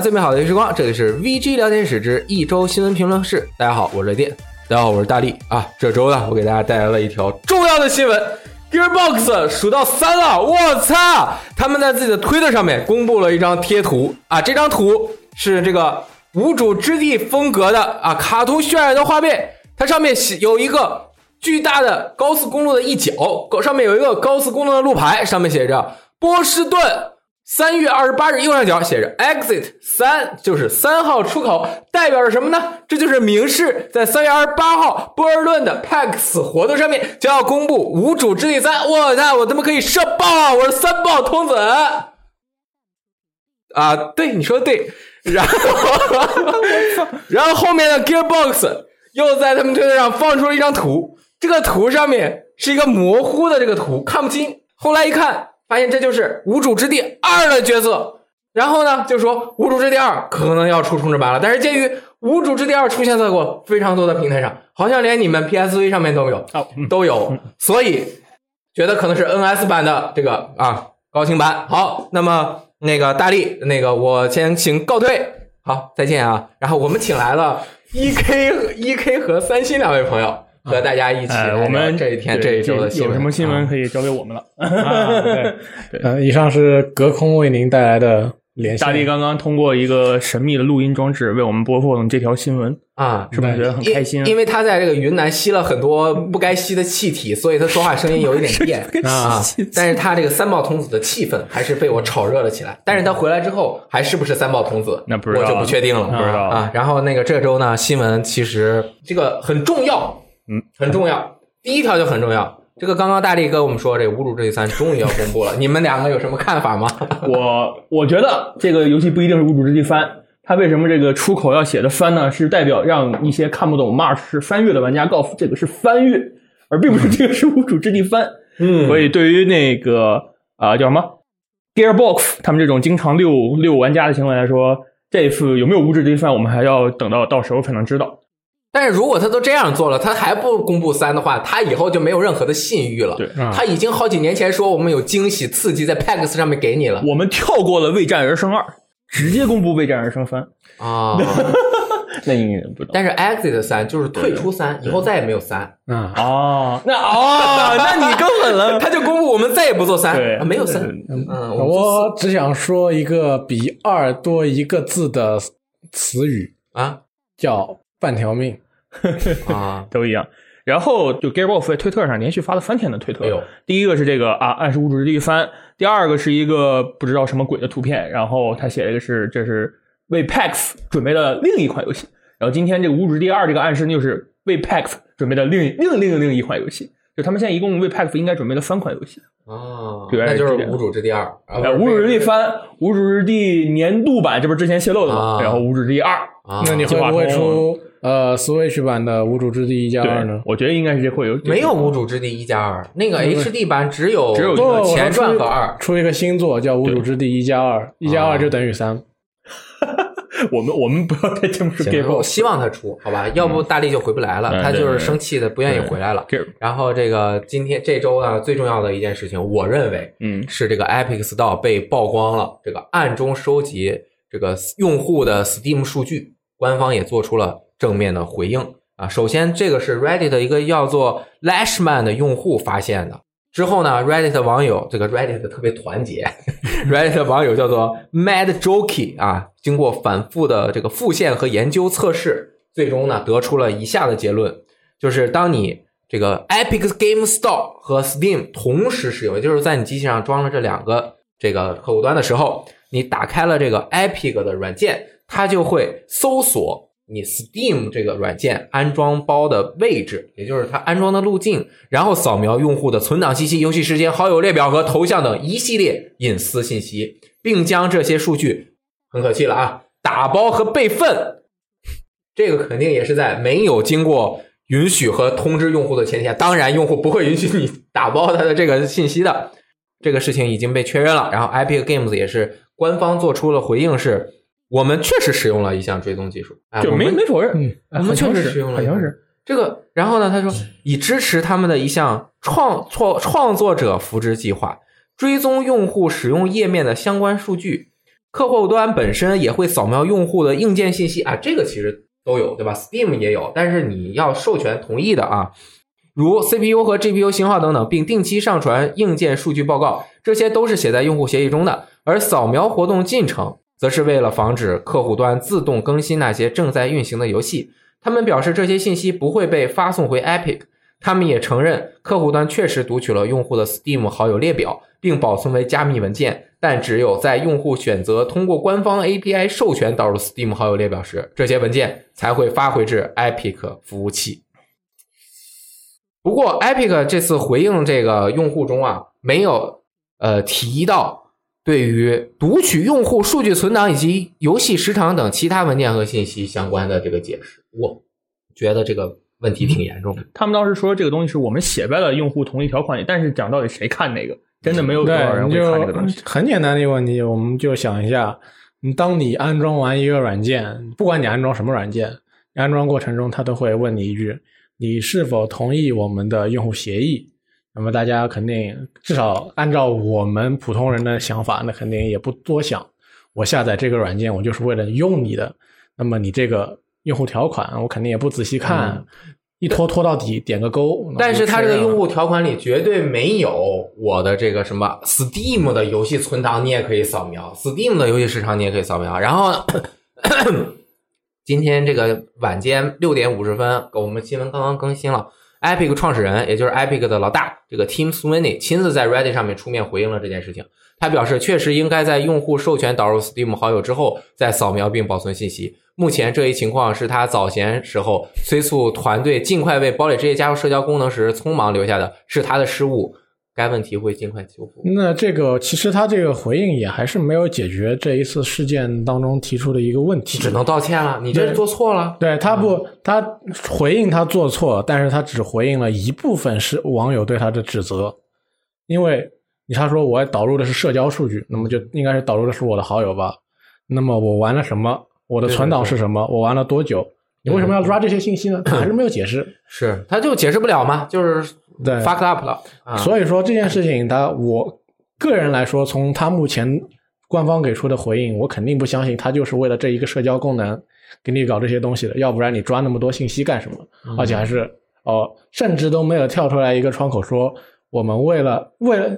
最美好的时光，这里是 VG 聊天室之一周新闻评论室。大家好，我是雷电。大家好，我是大力啊。这周呢，我给大家带来了一条重要的新闻：Gearbox 数到三了，我操！他们在自己的推特上面公布了一张贴图啊，这张图是这个无主之地风格的啊卡通渲染的画面，它上面写有一个巨大的高速公路的一角，上面有一个高速公路的路牌，上面写着波士顿。三月二十八日右上角写着 “exit 三”，就是三号出口，代表着什么呢？这就是明示在三月二十八号波尔顿的 PAX 活动上面将要公布《无主之地三》。我操，我他妈可以射爆啊！我是三爆童子啊！对，你说的对。然后，然后后面的 Gearbox 又在他们推特上放出了一张图，这个图上面是一个模糊的这个图，看不清。后来一看。发现这就是《无主之地二》的角色，然后呢，就说《无主之地二》可能要出重制版了。但是鉴于《无主之地二》出现在过非常多的平台上，好像连你们 PSV 上面都有，都有，所以觉得可能是 NS 版的这个啊高清版。好，那么那个大力，那个我先请告退，好，再见啊。然后我们请来了 EK、EK 和三星两位朋友。和大家一起，我们这一天这一周的有什么新闻可以交给我们了？对，呃，以上是隔空为您带来的连线。大力刚刚通过一个神秘的录音装置为我们播放这条新闻啊，是不是觉得很开心？因为他在这个云南吸了很多不该吸的气体，所以他说话声音有一点 变啊。但是他这个三宝童子的气氛还是被我炒热了起来。但是他回来之后还是不是三宝童子？那不知道，我就不确定了，不知道啊。然后那个这周呢，新闻其实这个很重要，嗯，很重要。第一条就很重要，这个刚刚大力跟我们说，这《无主之地三》终于要公布了，你们两个有什么看法吗？我我觉得这个游戏不一定是《无主之地翻》，它为什么这个出口要写的翻呢？是代表让一些看不懂 March 是翻越的玩家告诉这个是翻越，而并不是这个是《无主之地翻》。嗯，所以对于那个啊叫什么 Gearbox 他们这种经常溜溜玩家的行为来说，这一次有没有《无主之地翻》，我们还要等到到时候才能知道。但是如果他都这样做了，他还不公布三的话，他以后就没有任何的信誉了。对，他已经好几年前说我们有惊喜刺激在 PAX 上面给你了。我们跳过了《未战而生二》，直接公布《未战而生三》啊。那应该不知道。但是 Exit 三就是退出三，以后再也没有三。啊哦，那哦，那你更狠了。他就公布我们再也不做三，对，没有三。嗯，我只想说一个比二多一个字的词语啊，叫半条命。啊，都一样。然后就 Gearbox 在推特上连续发了三天的推特。第一个是这个啊，暗示无主之地翻。第二个是一个不知道什么鬼的图片。然后他写了一个是这是为 PAX 准备的另一款游戏。然后今天这个无主之地二这个暗示就是为 PAX 准备的另另另另一款游戏。就他们现在一共为 PAX 应该准备了三款游戏。哦，那就是无主之地二。无主之地翻，无主之地年度版，这不是之前泄露的吗？然后无主之地二，那你会不会出？呃，Switch 版的《无主之地一加二》呢？我觉得应该是会有。没有《无主之地一加二》，那个 HD 版只有只有前传和二。出一个新作叫《无主之地一加二》，一加二就等于三。我们我们不要再这么说。我希望他出，好吧？要不大力就回不来了，他就是生气的，不愿意回来了。然后这个今天这周呢，最重要的一件事情，我认为，嗯，是这个 Epic Store 被曝光了，这个暗中收集这个用户的 Steam 数据，官方也做出了。正面的回应啊，首先这个是 Reddit 一个叫做 Lashman 的用户发现的。之后呢，Reddit 网友这个 Reddit 特别团结，Reddit 网友叫做 Mad Jockey 啊，经过反复的这个复现和研究测试，最终呢得出了以下的结论：就是当你这个 Epic Game Store 和 Steam 同时使用，也就是在你机器上装了这两个这个客户端的时候，你打开了这个 Epic 的软件，它就会搜索。你 Steam 这个软件安装包的位置，也就是它安装的路径，然后扫描用户的存档信息、游戏时间、好友列表和头像等一系列隐私信息，并将这些数据很可气了啊，打包和备份。这个肯定也是在没有经过允许和通知用户的前提下，当然用户不会允许你打包他的这个信息的。这个事情已经被确认了，然后 Epic Games 也是官方做出了回应是。我们确实使用了一项追踪技术，就没没否认，我们确实使用了，好像是这个。然后呢，他说以支持他们的一项创创创作者扶植计划，追踪用户使用页面的相关数据，客户端本身也会扫描用户的硬件信息啊，这个其实都有，对吧？Steam 也有，但是你要授权同意的啊，如 CPU 和 GPU 型号等等，并定期上传硬件数据报告，这些都是写在用户协议中的。而扫描活动进程，则是为了防止客户端自动更新那些正在运行的游戏。他们表示这些信息不会被发送回 Epic。他们也承认，客户端确实读取了用户的 Steam 好友列表，并保存为加密文件。但只有在用户选择通过官方 API 授权导入 Steam 好友列表时，这些文件才会发回至 Epic 服务器。不过，Epic 这次回应这个用户中啊，没有呃提到对于读取用户数据存档以及游戏时长等其他文件和信息相关的这个解释。我觉得这个。问题挺严重的。他们当时说这个东西是我们写在了用户同意条款里，但是讲到底谁看那个，真的没有多少人会看这个东西。很简单的一个问题，我们就想一下，当你安装完一个软件，不管你安装什么软件，安装过程中他都会问你一句：你是否同意我们的用户协议？那么大家肯定至少按照我们普通人的想法，那肯定也不多想。我下载这个软件，我就是为了用你的。那么你这个。用户条款我肯定也不仔细看，一拖拖到底，点个勾。但是它这个用户条款里绝对没有我的这个什么 Steam 的游戏存档，你也可以扫描；Steam 的游戏时长你也可以扫描。然后 今天这个晚间六点五十分，我们新闻刚刚更新了，Epic 创始人也就是 Epic 的老大这个 Tim Sweeney 亲自在 Reddit 上面出面回应了这件事情。他表示，确实应该在用户授权导入 Steam 好友之后再扫描并保存信息。目前这一情况是他早前时候催促团队尽快为堡垒之夜加入社交功能时匆忙留下的，是他的失误。该问题会尽快修复。那这个其实他这个回应也还是没有解决这一次事件当中提出的一个问题，只能道歉了。你这做错了。对他不，他回应他做错，但是他只回应了一部分是网友对他的指责，因为你他说我导入的是社交数据，那么就应该是导入的是我的好友吧？那么我玩了什么？我的存档是什么？我玩了多久？你为什么要抓这些信息呢？他还是没有解释。是，他就解释不了嘛，就是对 fuck up 了。所以说这件事情，他我个人来说，从他目前官方给出的回应，我肯定不相信他就是为了这一个社交功能给你搞这些东西的。要不然你抓那么多信息干什么？而且还是哦，甚至都没有跳出来一个窗口说，我们为了为了，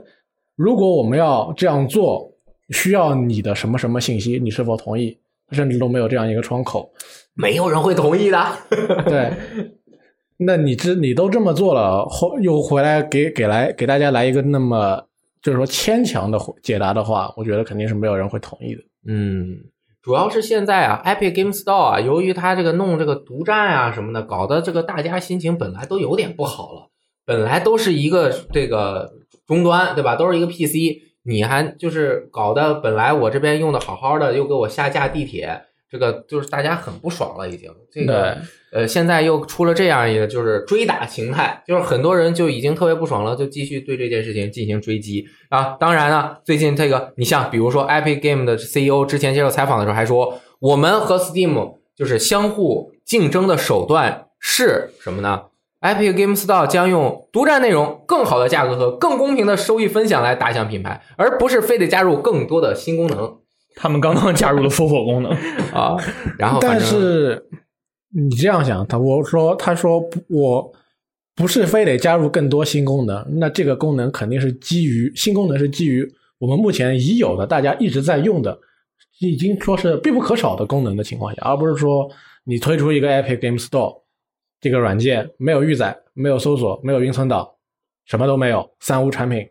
如果我们要这样做，需要你的什么什么信息，你是否同意？甚至都没有这样一个窗口，没有人会同意的。对，那你这你都这么做了，后又回来给给来给大家来一个那么就是说牵强的解答的话，我觉得肯定是没有人会同意的。嗯，主要是现在啊，Epic Game Store 啊，由于它这个弄这个独占啊什么的，搞得这个大家心情本来都有点不好了。本来都是一个这个终端，对吧？都是一个 PC。你还就是搞得，本来我这边用的好好的，又给我下架地铁，这个就是大家很不爽了，已经。这个呃，现在又出了这样一个，就是追打形态，就是很多人就已经特别不爽了，就继续对这件事情进行追击啊。当然呢，最近这个，你像比如说 Epic Game 的 CEO 之前接受采访的时候还说，我们和 Steam 就是相互竞争的手段是什么呢？Epic Game Store 将用独占内容、更好的价格和更公平的收益分享来打响品牌，而不是非得加入更多的新功能。他们刚刚加入了搜索功能啊，然后但是你这样想，他我说他说我不是非得加入更多新功能，那这个功能肯定是基于新功能是基于我们目前已有的、大家一直在用的、已经说是必不可少的功能的情况下，而不是说你推出一个 Epic Game Store。这个软件没有预载，没有搜索，没有云存档，什么都没有，三无产品。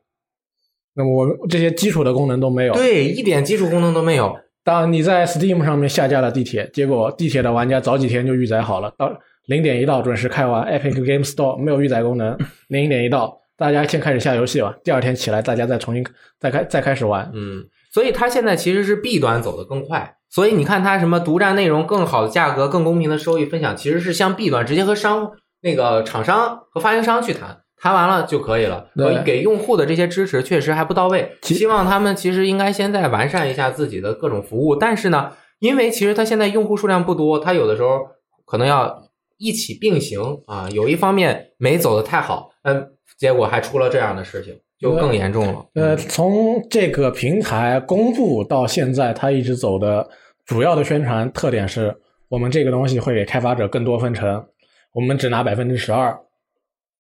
那么我这些基础的功能都没有，对，一点基础功能都没有。当你在 Steam 上面下架了地铁，结果地铁的玩家早几天就预载好了，到零点一到准时开完。Epic Game Store 没有预载功能，零点一到，大家先开始下游戏吧。第二天起来，大家再重新再开再开始玩。嗯，所以它现在其实是 B 端走的更快。所以你看，它什么独占内容、更好的价格、更公平的收益分享，其实是向 B 端直接和商那个厂商和发行商去谈，谈完了就可以了。所以，给用户的这些支持确实还不到位，希望他们其实应该先再完善一下自己的各种服务。但是呢，因为其实它现在用户数量不多，它有的时候可能要一起并行啊，有一方面没走的太好，嗯，结果还出了这样的事情。就更严重了。呃，从这个平台公布到现在，它一直走的主要的宣传特点是我们这个东西会给开发者更多分成，我们只拿百分之十二，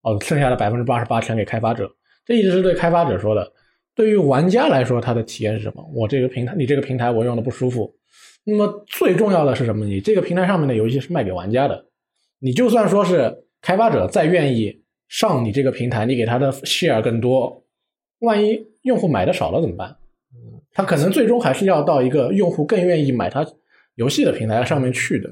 哦，剩下的百分之八十八全给开发者。这一直是对开发者说的。对于玩家来说，他的体验是什么？我这个平台，你这个平台我用的不舒服。那么最重要的是什么？你这个平台上面的游戏是卖给玩家的，你就算说是开发者再愿意上你这个平台，你给他的 share 更多，万一用户买的少了怎么办？嗯他可能最终还是要到一个用户更愿意买他游戏的平台上面去的。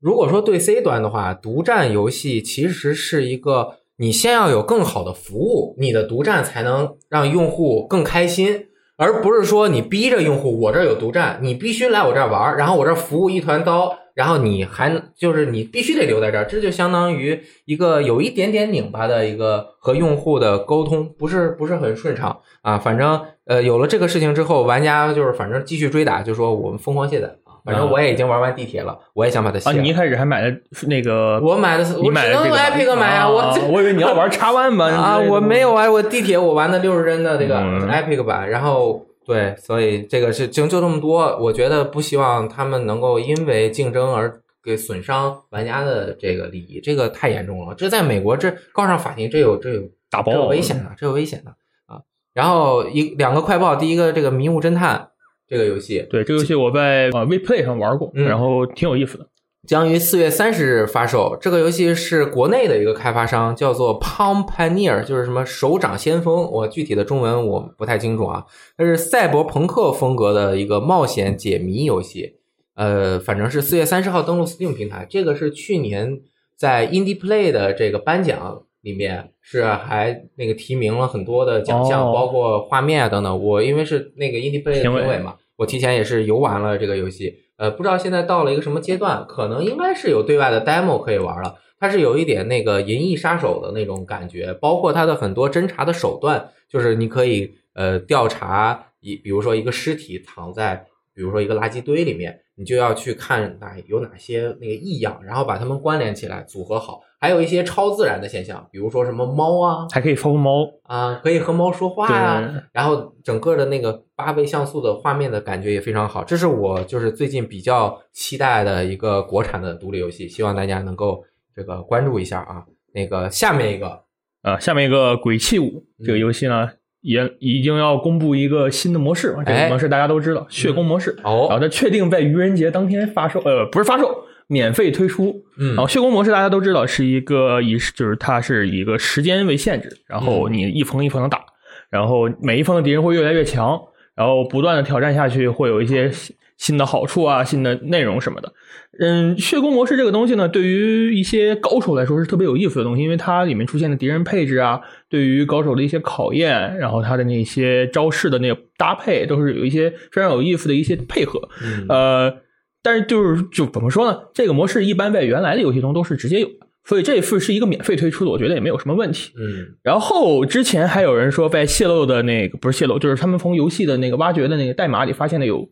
如果说对 C 端的话，独占游戏其实是一个你先要有更好的服务，你的独占才能让用户更开心。而不是说你逼着用户，我这有独占，你必须来我这儿玩，然后我这服务一团糟，然后你还就是你必须得留在这儿，这就相当于一个有一点点拧巴的一个和用户的沟通，不是不是很顺畅啊。反正呃有了这个事情之后，玩家就是反正继续追打，就说我们疯狂卸载。反正我也已经玩完地铁了，我也想把它卸。啊，你一开始还买的那个？我买的是，你买的这个 Epic 买啊，我我以为你要玩叉 One 版 啊，我没有啊，我地铁我玩的六十帧的这个 Epic 版，然后对，所以这个是就就这么多。我觉得不希望他们能够因为竞争而给损伤玩家的这个利益，这个太严重了。这在美国这告上法庭，这有这有打包，这有危险的，这有危险的啊。然后一两个快报，第一个这个迷雾侦探。这个游戏，对这个游戏我在啊 WePlay 上玩过，然后挺有意思的。将于四月三十日发售。这个游戏是国内的一个开发商，叫做 Palm Pioneer，就是什么手掌先锋。我具体的中文我不太清楚啊。它是赛博朋克风格的一个冒险解谜游戏。呃，反正是四月三十号登陆 Steam 平台。这个是去年在 Indie Play 的这个颁奖里面是还那个提名了很多的奖项，包括画面啊等等。我因为是那个 Indie Play 的评委嘛。我提前也是游玩了这个游戏，呃，不知道现在到了一个什么阶段，可能应该是有对外的 demo 可以玩了。它是有一点那个《银翼杀手》的那种感觉，包括它的很多侦查的手段，就是你可以呃调查一，比如说一个尸体躺在，比如说一个垃圾堆里面，你就要去看哪有哪些那个异样，然后把它们关联起来组合好。还有一些超自然的现象，比如说什么猫啊，还可以放猫啊，可以和猫说话呀。然后整个的那个八倍像素的画面的感觉也非常好。这是我就是最近比较期待的一个国产的独立游戏，希望大家能够这个关注一下啊。那个下面一个呃，下面一个《鬼泣五》这个游戏呢，也已经要公布一个新的模式。这个模式大家都知道，血攻模式。哦，然后它确定在愚人节当天发售，呃，不是发售。免费推出，嗯，然后血攻模式大家都知道是一个以就是它是以一个时间为限制，然后你一封一封的打，然后每一封的敌人会越来越强，然后不断的挑战下去会有一些新的好处啊，新的内容什么的。嗯，血攻模式这个东西呢，对于一些高手来说是特别有意思的东西，因为它里面出现的敌人配置啊，对于高手的一些考验，然后它的那些招式的那个搭配都是有一些非常有意思的一些配合，呃。但是就是就怎么说呢？这个模式一般在原来的游戏中都是直接有的，所以这次是一个免费推出的，我觉得也没有什么问题。嗯，然后之前还有人说在泄露的那个不是泄露，就是他们从游戏的那个挖掘的那个代码里发现的有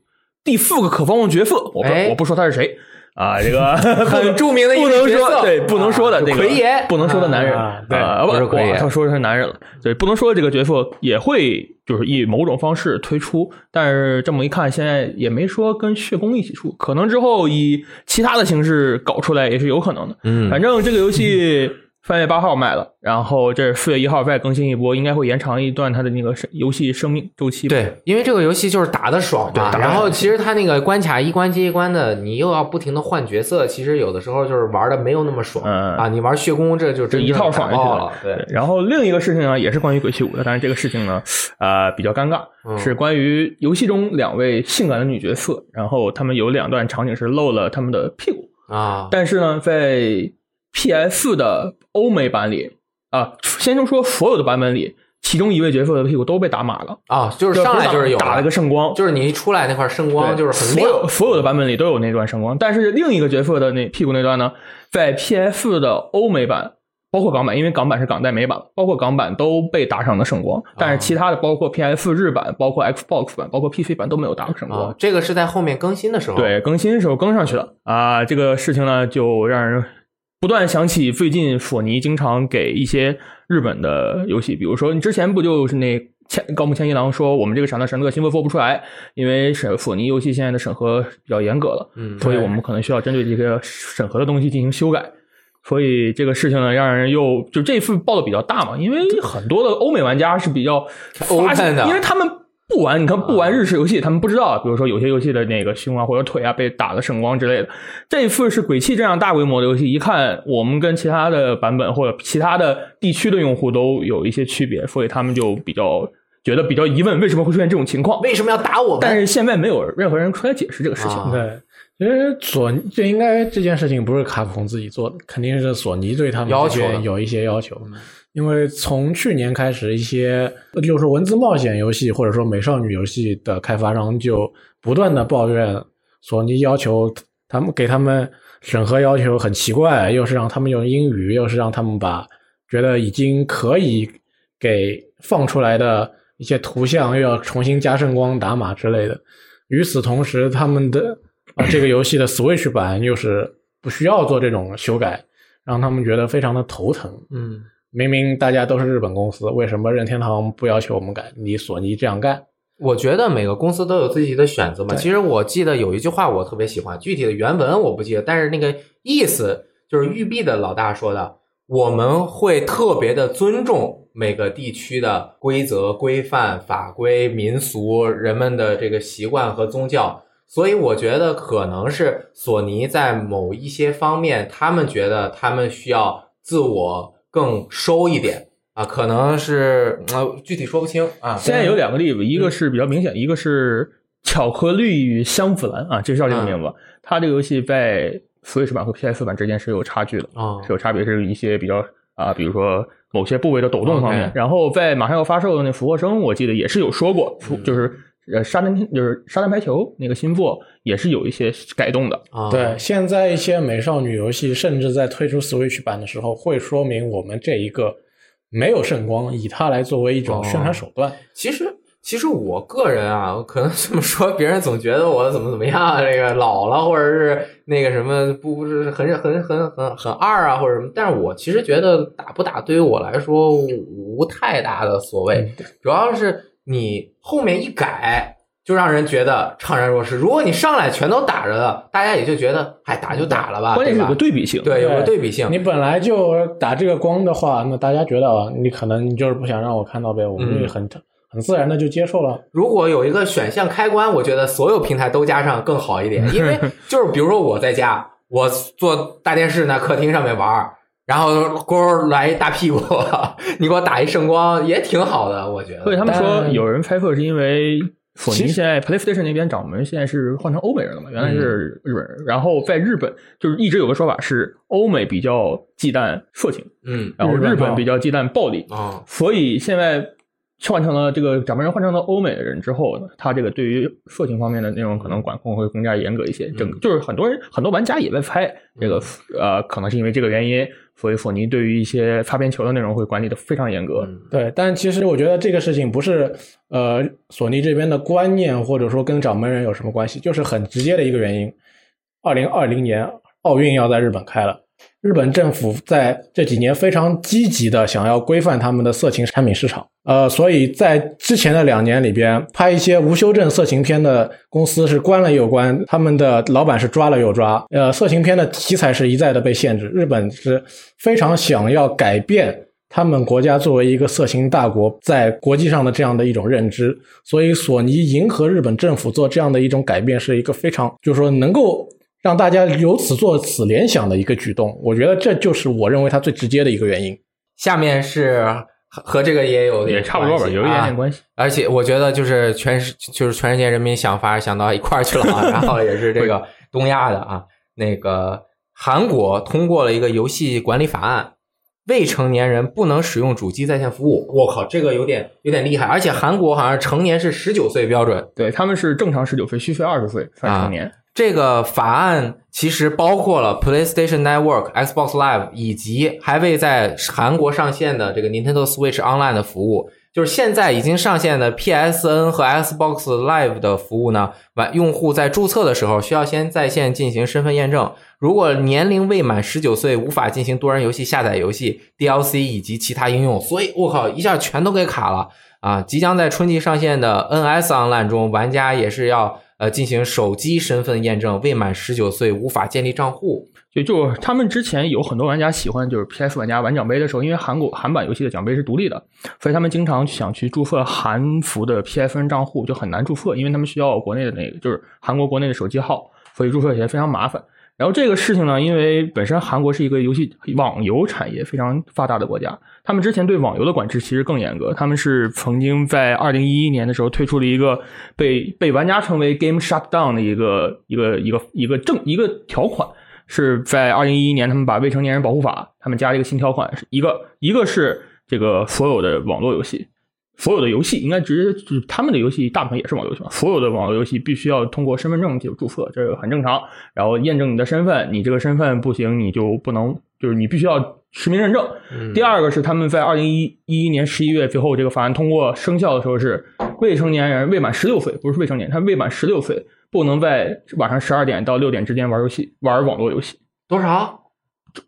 第四个可访问角色，我不我不说他是谁。啊，这个 很著名的，不能说对，不能说的那个奎爷，不能说的男人，对，不是奎爷，他说的是男人了，对，不能说这个角色也会就是以某种方式推出，但是这么一看，现在也没说跟血宫一起出，可能之后以其他的形式搞出来也是有可能的，嗯，反正这个游戏。三月八号卖了，然后这四月一号再更新一波，应该会延长一段它的那个生游戏生命周期。对，因为这个游戏就是打的爽嘛。然后其实它那个关卡一关接一关的，你又要不停的换角色，其实有的时候就是玩的没有那么爽啊。你玩血攻这就这一套爽了。对。然后另一个事情呢，也是关于鬼泣五的，但是这个事情呢，呃，比较尴尬，是关于游戏中两位性感的女角色，然后他们有两段场景是露了他们的屁股啊，但是呢，在 P.S. 的欧美版里啊，先就说所有的版本里，其中一位角色的屁股都被打码了啊，就是上来就是有打了个圣光，就是你一出来那块圣光就是很亮，所有的版本里都有那段圣光，但是另一个角色的那屁股那段呢，在 P.S. 的欧美版，包括港版，因为港版是港代美版，包括港版都被打上了圣光，但是其他的包括 P.S. 日版、包括 Xbox 版、包括 PC 版都没有打圣光，这个是在后面更新的时候，对，更新的时候更上去了啊，这个事情呢就让人。不断想起最近索尼经常给一些日本的游戏，比如说你之前不就是那千高木千一郎说我们这个《闪的神乐》新作做不出来，因为审索尼游戏现在的审核比较严格了，嗯。所以我们可能需要针对这个审核的东西进行修改。所以这个事情呢，让人又就这次报的比较大嘛，因为很多的欧美玩家是比较发现的。因为他们不玩，你看不玩日式游戏，他们不知道，比如说有些游戏的那个胸啊或者腿啊被打的圣光之类的。这一次是鬼泣这样大规模的游戏，一看我们跟其他的版本或者其他的地区的用户都有一些区别，所以他们就比较觉得比较疑问，为什么会出现这种情况？为什么要打我们？但是现在没有任何人出来解释这个事情。啊对，其实索尼这应该这件事情不是卡普空自己做的，肯定是索尼对他们要求有一些要求。因为从去年开始，一些就是文字冒险游戏或者说美少女游戏的开发商就不断的抱怨索尼要求他们给他们审核要求很奇怪，又是让他们用英语，又是让他们把觉得已经可以给放出来的一些图像又要重新加圣光打码之类的。与此同时，他们的啊这个游戏的 Switch 版又是不需要做这种修改，让他们觉得非常的头疼。嗯，明明大家都是日本公司，为什么任天堂不要求我们改？你索尼这样干？我觉得每个公司都有自己的选择嘛。其实我记得有一句话我特别喜欢，具体的原文我不记得，但是那个意思就是育碧的老大说的，我们会特别的尊重每个地区的规则、规范、法规、民俗、人们的这个习惯和宗教。所以我觉得可能是索尼在某一些方面，他们觉得他们需要自我更收一点啊，可能是呃具体说不清啊。现在有两个例子，一个是比较明显，一个是巧克力与香芙兰啊，就叫这个名字。它这个游戏在 Switch 版和 PS 版之间是有差距的，啊是有差别，是一些比较啊，比如说某些部位的抖动方面。然后在马上要发售的那《俯卧撑》，我记得也是有说过，嗯就是呃沙滩就是沙滩排球那个新作也是有一些改动的。啊，对，现在一些美少女游戏甚至在推出 Switch 版的时候，会说明我们这一个没有圣光，以它来作为一种宣传手段。其实，其实我个人啊，可能这么说，别人总觉得我怎么怎么样啊，这个老了，或者是那个什么，不不是很很很很很二啊，或者什么。但是我其实觉得打不打对于我来说无太大的所谓，主要是你后面一改。就让人觉得怅然若失。如果你上来全都打着的，大家也就觉得，哎，打就打了吧，关键是有个对比性。对，有个对比性。你本来就打这个光的话，那大家觉得啊你可能你就是不想让我看到呗，我们很、很自然的就接受了。如果有一个选项开关，我觉得所有平台都加上更好一点，因为 就是比如说我在家，我坐大电视那，客厅上面玩儿，然后勾来一大屁股，你给我打一圣光也挺好的，我觉得。所以他们说有人猜测是因为索尼现在 PlayStation 那边掌门现在是换成欧美人了嘛，原来是日本人，然后在日本就是一直有个说法是欧美比较忌惮色情，嗯然后日本比较忌惮暴力，啊所以现在换成了这个掌门人换成了欧美人之后呢，他这个对于色情方面的内容可能管控会更加严格一些。整个就是很多人很多玩家也在猜这个呃，可能是因为这个原因，所以索尼对于一些擦边球的内容会管理的非常严格。嗯对，但其实我觉得这个事情不是呃索尼这边的观念，或者说跟掌门人有什么关系，就是很直接的一个原因。二零二零年奥运要在日本开了，日本政府在这几年非常积极的想要规范他们的色情产品市场。呃，所以在之前的两年里边，拍一些无修正色情片的公司是关了又关，他们的老板是抓了又抓。呃，色情片的题材是一再的被限制。日本是非常想要改变他们国家作为一个色情大国，在国际上的这样的一种认知，所以索尼迎合日本政府做这样的一种改变，是一个非常就是说能够让大家由此做此联想的一个举动。我觉得这就是我认为它最直接的一个原因。下面是和和这个也有也差不多吧，有一点点啊关系。而且我觉得就是全世就是全世界人民想法想到一块儿去了啊，然后也是这个东亚的啊，那个韩国通过了一个游戏管理法案，未成年人不能使用主机在线服务。我靠，这个有点有点厉害，而且韩国好像成年是十九岁标准，对他们是正常十九岁，虚岁二十岁算成年。这个法案其实包括了 PlayStation Network、Xbox Live 以及还未在韩国上线的这个 Nintendo Switch Online 的服务。就是现在已经上线的 PSN 和 Xbox Live 的服务呢，完用户在注册的时候需要先在线进行身份验证，如果年龄未满十九岁，无法进行多人游戏下载游戏 DLC 以及其他应用。所以，我靠，一下全都给卡了啊！即将在春季上线的 NS Online 中，玩家也是要呃进行手机身份验证，未满十九岁无法建立账户。就就他们之前有很多玩家喜欢，就是 PS 玩家玩奖杯的时候，因为韩国韩版游戏的奖杯是独立的，所以他们经常想去注册韩服的 PSN 账户，就很难注册，因为他们需要国内的那个就是韩国国内的手机号，所以注册起来非常麻烦。然后这个事情呢，因为本身韩国是一个游戏网游产业非常发达的国家，他们之前对网游的管制其实更严格，他们是曾经在二零一一年的时候推出了一个被被玩家称为 Game Shutdown 的一个一个一个一个政一个条款。是在二零一一年，他们把未成年人保护法，他们加了一个新条款，是一个一个是这个所有的网络游戏，所有的游戏应该直接就是他们的游戏大部分也是网络游戏嘛，所有的网络游戏必须要通过身份证就注册，这个很正常。然后验证你的身份，你这个身份不行，你就不能，就是你必须要实名认证。第二个是他们在二零一一年十一月最后这个法案通过生效的时候是未成年人未满十六岁，不是未成年，他未满十六岁。不能在晚上十二点到六点之间玩游戏，玩网络游戏。多少？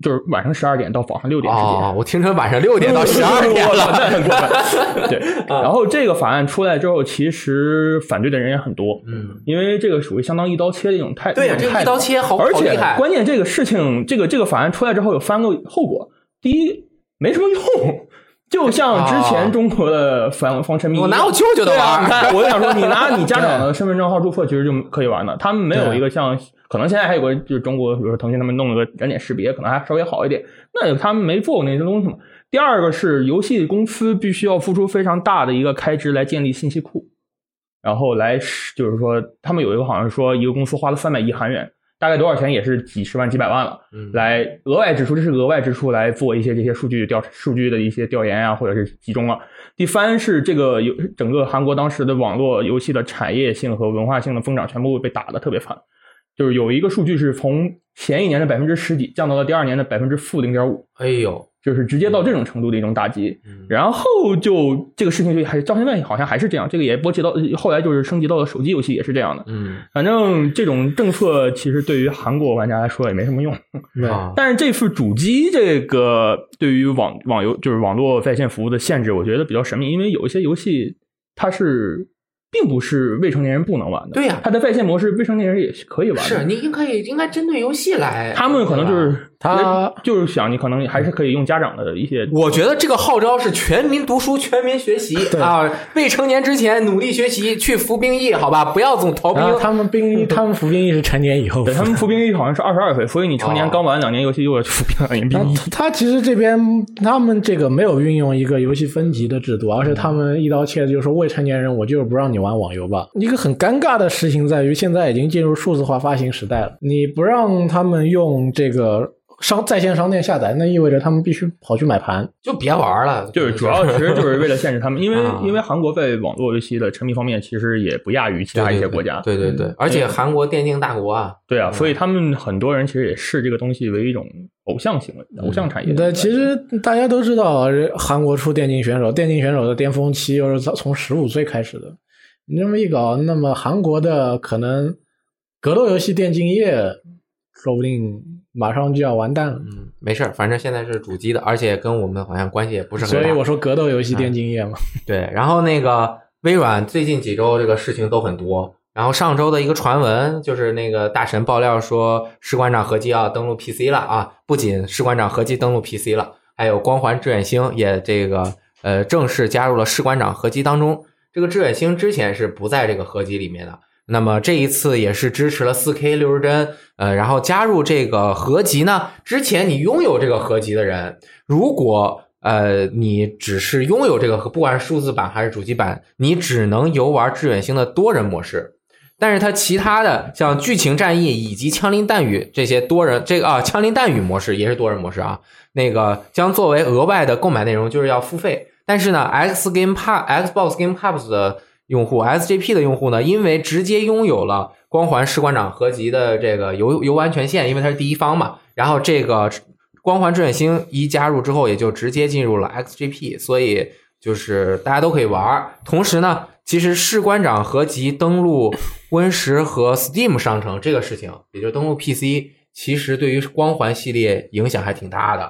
就是晚上十二点到早上六点之间。我听成晚上六点到 十二点了，那很过分。对。然后这个法案出来之后，其实反对的人也很多。嗯。因为这个属于相当一刀切的一种态度。对这个一刀切好，而且关键这个事情，这个这个法案出来之后有三个后果：第一，没什么用。就像之前中国的防防沉迷，我拿我舅舅的玩。你看，我就想说，你拿 你家长的身份证号注册，其实就可以玩的。他们没有一个像，可能现在还有个，就是中国，比如说腾讯他们弄了个人脸识别，可能还稍微好一点。那他们没做过那些东西嘛？第二个是游戏公司必须要付出非常大的一个开支来建立信息库，然后来就是说，他们有一个好像说，一个公司花了三百亿韩元。大概多少钱也是几十万、几百万了，来额外支出，这是额外支出来做一些这些数据调、数据的一些调研啊，或者是集中了。第三是这个有整个韩国当时的网络游戏的产业性和文化性的增长全部被打的特别惨，就是有一个数据是从前一年的百分之十几降到了第二年的百分之负零点五。哎呦！就是直接到这种程度的一种打击，然后就这个事情就还到现在好像还是这样，这个也波及到后来就是升级到了手机游戏也是这样的。嗯，反正这种政策其实对于韩国玩家来说也没什么用。但是这次主机这个对于网网游就是网络在线服务的限制，我觉得比较神秘，因为有一些游戏它是。并不是未成年人不能玩的，对呀，它的在线模式未成年人也是可以玩的。是，你应该应该针对游戏来。他们可能就是他就是想，你可能还是可以用家长的一些。我觉得这个号召是全民读书、全民学习啊！未成年之前努力学习，去服兵役，好吧？不要总逃兵。他们兵役，他们服兵役是成年以后。他们服兵役好像是二十二岁，所以你成年刚玩两年游戏又要去服兵役。兵役。他其实这边他们这个没有运用一个游戏分级的制度，而是他们一刀切，就是说未成年人我就是不让你。玩网游吧，一个很尴尬的事情在于，现在已经进入数字化发行时代了。你不让他们用这个商在线商店下载，那意味着他们必须跑去买盘，就别玩了。就是主要其实就是为了限制他们，因为因为韩国在网络游戏的沉迷方面其实也不亚于其他一些国家。对对对，而且韩国电竞大国啊，对啊，所以他们很多人其实也视这个东西为一种偶像行为、偶像产业。对，其实大家都知道，韩国出电竞选手，电竞选手的巅峰期又是从十五岁开始的。你这么一搞，那么韩国的可能格斗游戏电竞业说不定马上就要完蛋了。嗯，没事儿，反正现在是主机的，而且跟我们好像关系也不是很大。所以我说格斗游戏电竞业嘛。对，然后那个微软最近几周这个事情都很多。然后上周的一个传闻就是那个大神爆料说，士官长合集要登陆 PC 了啊！不仅士官长合集登陆 PC 了，还有光环志愿星也这个呃正式加入了士官长合集当中。这个志愿星之前是不在这个合集里面的，那么这一次也是支持了 4K 六十帧，呃，然后加入这个合集呢。之前你拥有这个合集的人，如果呃你只是拥有这个，不管是数字版还是主机版，你只能游玩致远星的多人模式。但是它其他的像剧情战役以及枪林弹雨这些多人，这个啊枪林弹雨模式也是多人模式啊，那个将作为额外的购买内容，就是要付费。但是呢，X Game Pass、Xbox Game Pass 的用户、SGP 的用户呢，因为直接拥有了光环士官长合集的这个游游玩权限，因为它是第一方嘛。然后这个光环志愿星一加入之后，也就直接进入了 XGP，所以就是大家都可以玩。同时呢，其实士官长合集登录 Win 十和 Steam 商城这个事情，也就登录 PC，其实对于光环系列影响还挺大的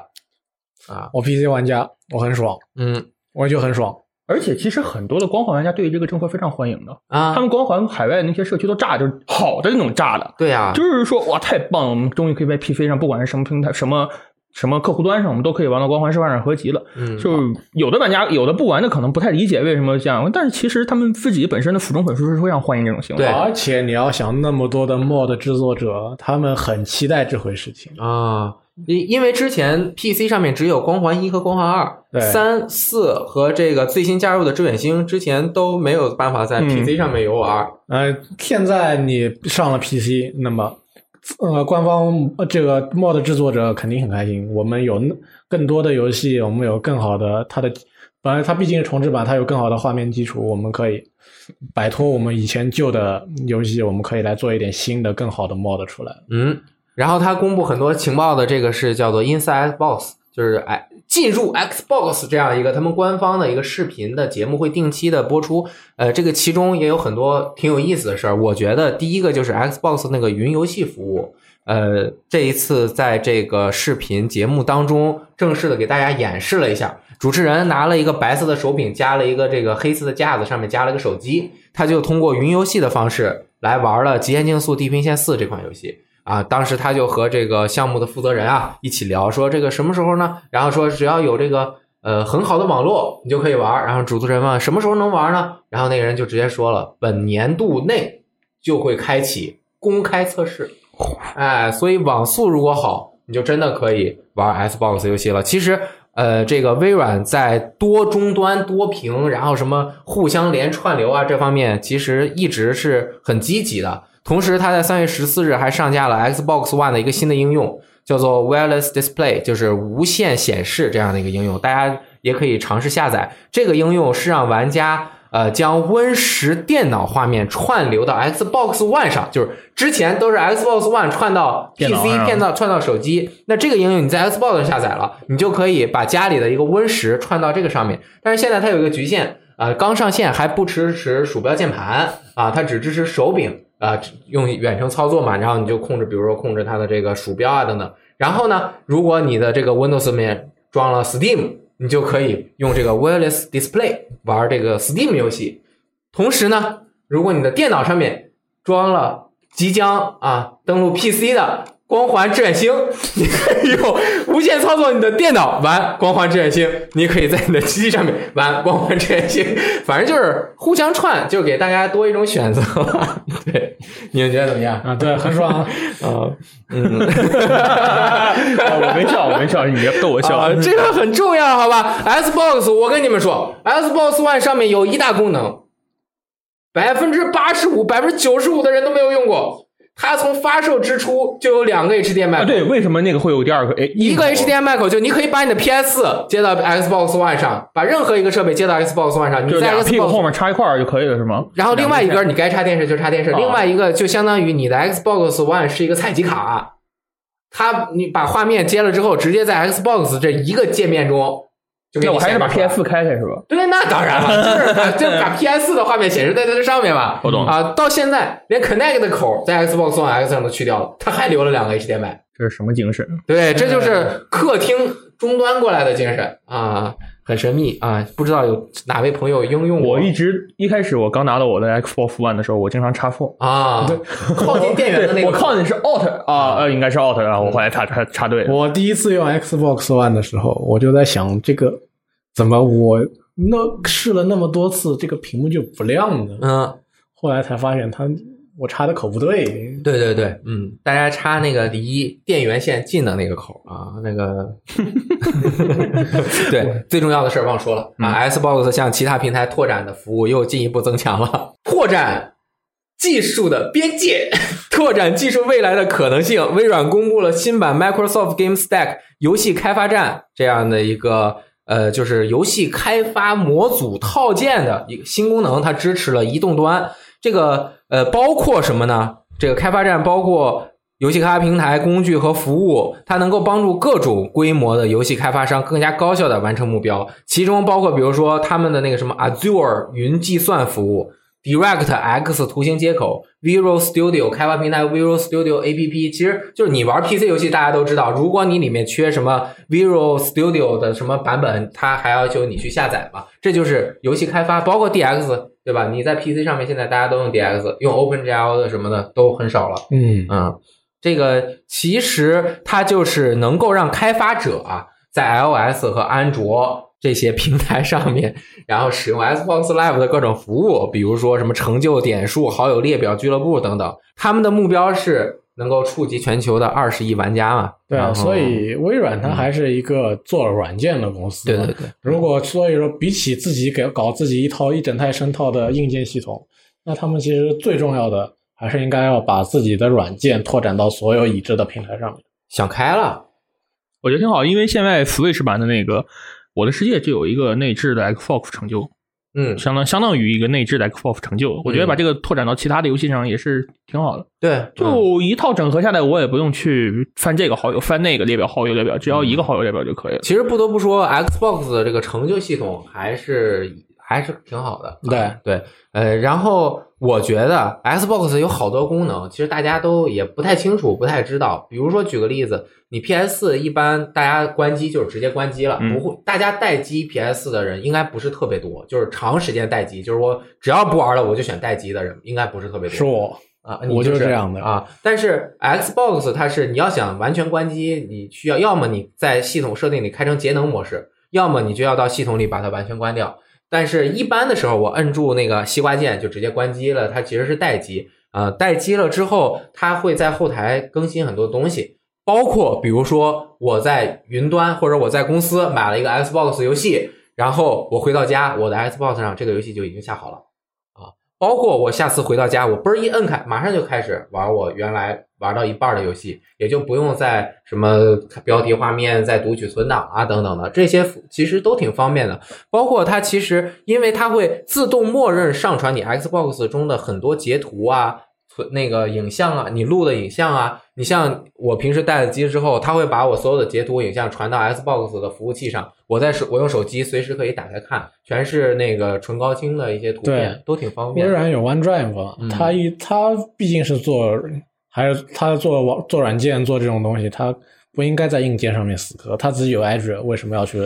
啊。我 PC 玩家，我很爽，嗯，我就很爽。而且其实很多的光环玩家对于这个政策非常欢迎的啊，他们光环海外那些社区都炸，就是好的那种炸的。对呀，就是说哇，太棒了，我们终于可以在 PC 上，不管是什么平台、什么什么客户端上，我们都可以玩到光环士官长合集了。嗯，就是有的玩家有的不玩的可能不太理解为什么这样，但是其实他们自己本身的腐忠粉丝是非常欢迎这种行为。对，而且你要想那么多的 mod 制作者，他们很期待这回事情啊。因因为之前 PC 上面只有光环一和光环二，三四和这个最新加入的致远星之前都没有办法在 PC 上面游玩。呃，现在你上了 PC，那么呃，官方这个 mod 制作者肯定很开心。我们有更多的游戏，我们有更好的它的，本来它毕竟是重置版，它有更好的画面基础，我们可以摆脱我们以前旧的游戏，我们可以来做一点新的、更好的 mod 出来。嗯。然后他公布很多情报的这个是叫做 Inside Xbox，就是哎进入 Xbox 这样一个他们官方的一个视频的节目会定期的播出。呃，这个其中也有很多挺有意思的事儿。我觉得第一个就是 Xbox 那个云游戏服务，呃，这一次在这个视频节目当中正式的给大家演示了一下。主持人拿了一个白色的手柄，加了一个这个黑色的架子，上面加了个手机，他就通过云游戏的方式来玩了《极限竞速：地平线四》这款游戏。啊，当时他就和这个项目的负责人啊一起聊，说这个什么时候呢？然后说只要有这个呃很好的网络，你就可以玩。然后主持人问什么时候能玩呢？然后那个人就直接说了，本年度内就会开启公开测试。哎，所以网速如果好，你就真的可以玩 Xbox 游戏了。其实，呃，这个微软在多终端、多屏，然后什么互相连串流啊这方面，其实一直是很积极的。同时，它在三月十四日还上架了 Xbox One 的一个新的应用，叫做 Wireless Display，就是无线显示这样的一个应用，大家也可以尝试下载。这个应用是让玩家呃将 Win 十电脑画面串流到 Xbox One 上，就是之前都是 Xbox One 串到 PC，串到串到手机。那这个应用你在 Xbox 上下载了，你就可以把家里的一个 Win 十串到这个上面。但是现在它有一个局限，呃，刚上线还不支持鼠标键盘啊，它只支持手柄。啊，用远程操作嘛，然后你就控制，比如说控制它的这个鼠标啊等等。然后呢，如果你的这个 Windows 里面装了 Steam，你就可以用这个 Wireless Display 玩这个 Steam 游戏。同时呢，如果你的电脑上面装了即将啊登录 PC 的。光环志愿星，你可以用无线操作你的电脑玩光环志愿星，你可以在你的机器上面玩光环志愿星，反正就是互相串，就给大家多一种选择。对，你们觉得怎么样啊？对，很爽啊！嗯，我没笑，我没笑，你别逗我笑。啊这个很重要，好吧？Xbox，我跟你们说，Xbox One 上面有一大功能，百分之八十五、百分之九十五的人都没有用过。它从发售之初就有两个 HDMI 口，对，为什么那个会有第二个？哎，一个 HDMI 口就你可以把你的 PS 接到 Xbox One 上，把任何一个设备接到 Xbox One 上，你在 Xbox 后面插一块就可以了，是吗？然后另外一根你该插电视就插电视，另外一个就相当于你的 Xbox One 是一个采集卡，它你把画面接了之后，直接在 Xbox 这一个界面中。那我还是把 PS 开开是吧？对，那当然了，就是把就把 PS 的画面显示在它这上面嘛。我懂啊，到现在连 Connect 的口在 Xbox One X 上都去掉了，它还留了两个 HDMI。这是什么精神？对，这就是客厅终端过来的精神啊，很神秘啊，不知道有哪位朋友应用过。我一直一开始我刚拿到我的 Xbox One 的时候，我经常插错啊，靠近电源的那个，我靠近是 Alt 啊，呃，应该是 Alt 啊，我后来插插插对。我第一次用 Xbox One 的时候，我就在想这个。怎么我那试了那么多次，这个屏幕就不亮呢？嗯，后来才发现它我插的口不对。对对对，嗯，大家插那个离电源线近的那个口啊，那个。对，最重要的事儿忘说了啊！Xbox 向其他平台拓展的服务又进一步增强了，拓展技术的边界，拓展技术未来的可能性。微软公布了新版 Microsoft Game Stack 游戏开发站这样的一个。呃，就是游戏开发模组套件的一个新功能，它支持了移动端。这个呃，包括什么呢？这个开发站包括游戏开发平台、工具和服务，它能够帮助各种规模的游戏开发商更加高效的完成目标，其中包括比如说他们的那个什么 Azure 云计算服务。DirectX 图形接口，Visual Studio 开发平台，Visual Studio APP，其实就是你玩 PC 游戏，大家都知道，如果你里面缺什么 Visual Studio 的什么版本，它还要求你去下载嘛。这就是游戏开发，包括 DX，对吧？你在 PC 上面现在大家都用 DX，用 OpenGL 的什么的都很少了。嗯嗯，这个其实它就是能够让开发者啊，在 iOS 和安卓。这些平台上面，然后使用 Xbox Live 的各种服务，比如说什么成就点数、好友列表、俱乐部等等，他们的目标是能够触及全球的二十亿玩家嘛？对啊，所以微软它还是一个做软件的公司。对对对。如果所以说比起自己给搞自己一套一整套生套的硬件系统，那他们其实最重要的还是应该要把自己的软件拓展到所有已知的平台上面。想开了，我觉得挺好，因为现在 Switch 版的那个。我的世界就有一个内置的 Xbox 成就，嗯，相当相当于一个内置的 Xbox 成就。我觉得把这个拓展到其他的游戏上也是挺好的。对，就一套整合下来，我也不用去翻这个好友，翻那个列表好友列表，只要一个好友列表就可以了。其实不得不说，Xbox 的这个成就系统还是还是挺好的。对对，呃，然后我觉得 Xbox 有好多功能，其实大家都也不太清楚，不太知道。比如说，举个例子。你 PS 四一般大家关机就是直接关机了，不会，大家待机 PS 四的人应该不是特别多，就是长时间待机，就是我只要不玩了我就选待机的人应该不是特别多。是我啊，我就是这样的啊。但是 Xbox 它是你要想完全关机，你需要要么你在系统设定里开成节能模式，要么你就要到系统里把它完全关掉。但是一般的时候，我摁住那个西瓜键就直接关机了，它其实是待机啊。待机了之后，它会在后台更新很多东西。包括比如说我在云端或者我在公司买了一个 Xbox 游戏，然后我回到家，我的 Xbox 上这个游戏就已经下好了。包括我下次回到家，我嘣一摁开，马上就开始玩我原来玩到一半的游戏，也就不用再什么标题画面再读取存档啊等等的，这些其实都挺方便的。包括它其实因为它会自动默认上传你 Xbox 中的很多截图啊。存那个影像啊，你录的影像啊，你像我平时带了机之后，它会把我所有的截图影像传到 Xbox 的服务器上，我在手我用手机随时可以打开看，全是那个纯高清的一些图片，都挺方便。微软有 OneDrive，它一它毕竟是做还是它做网做软件做这种东西，它不应该在硬件上面死磕，它自己有 Azure，为什么要去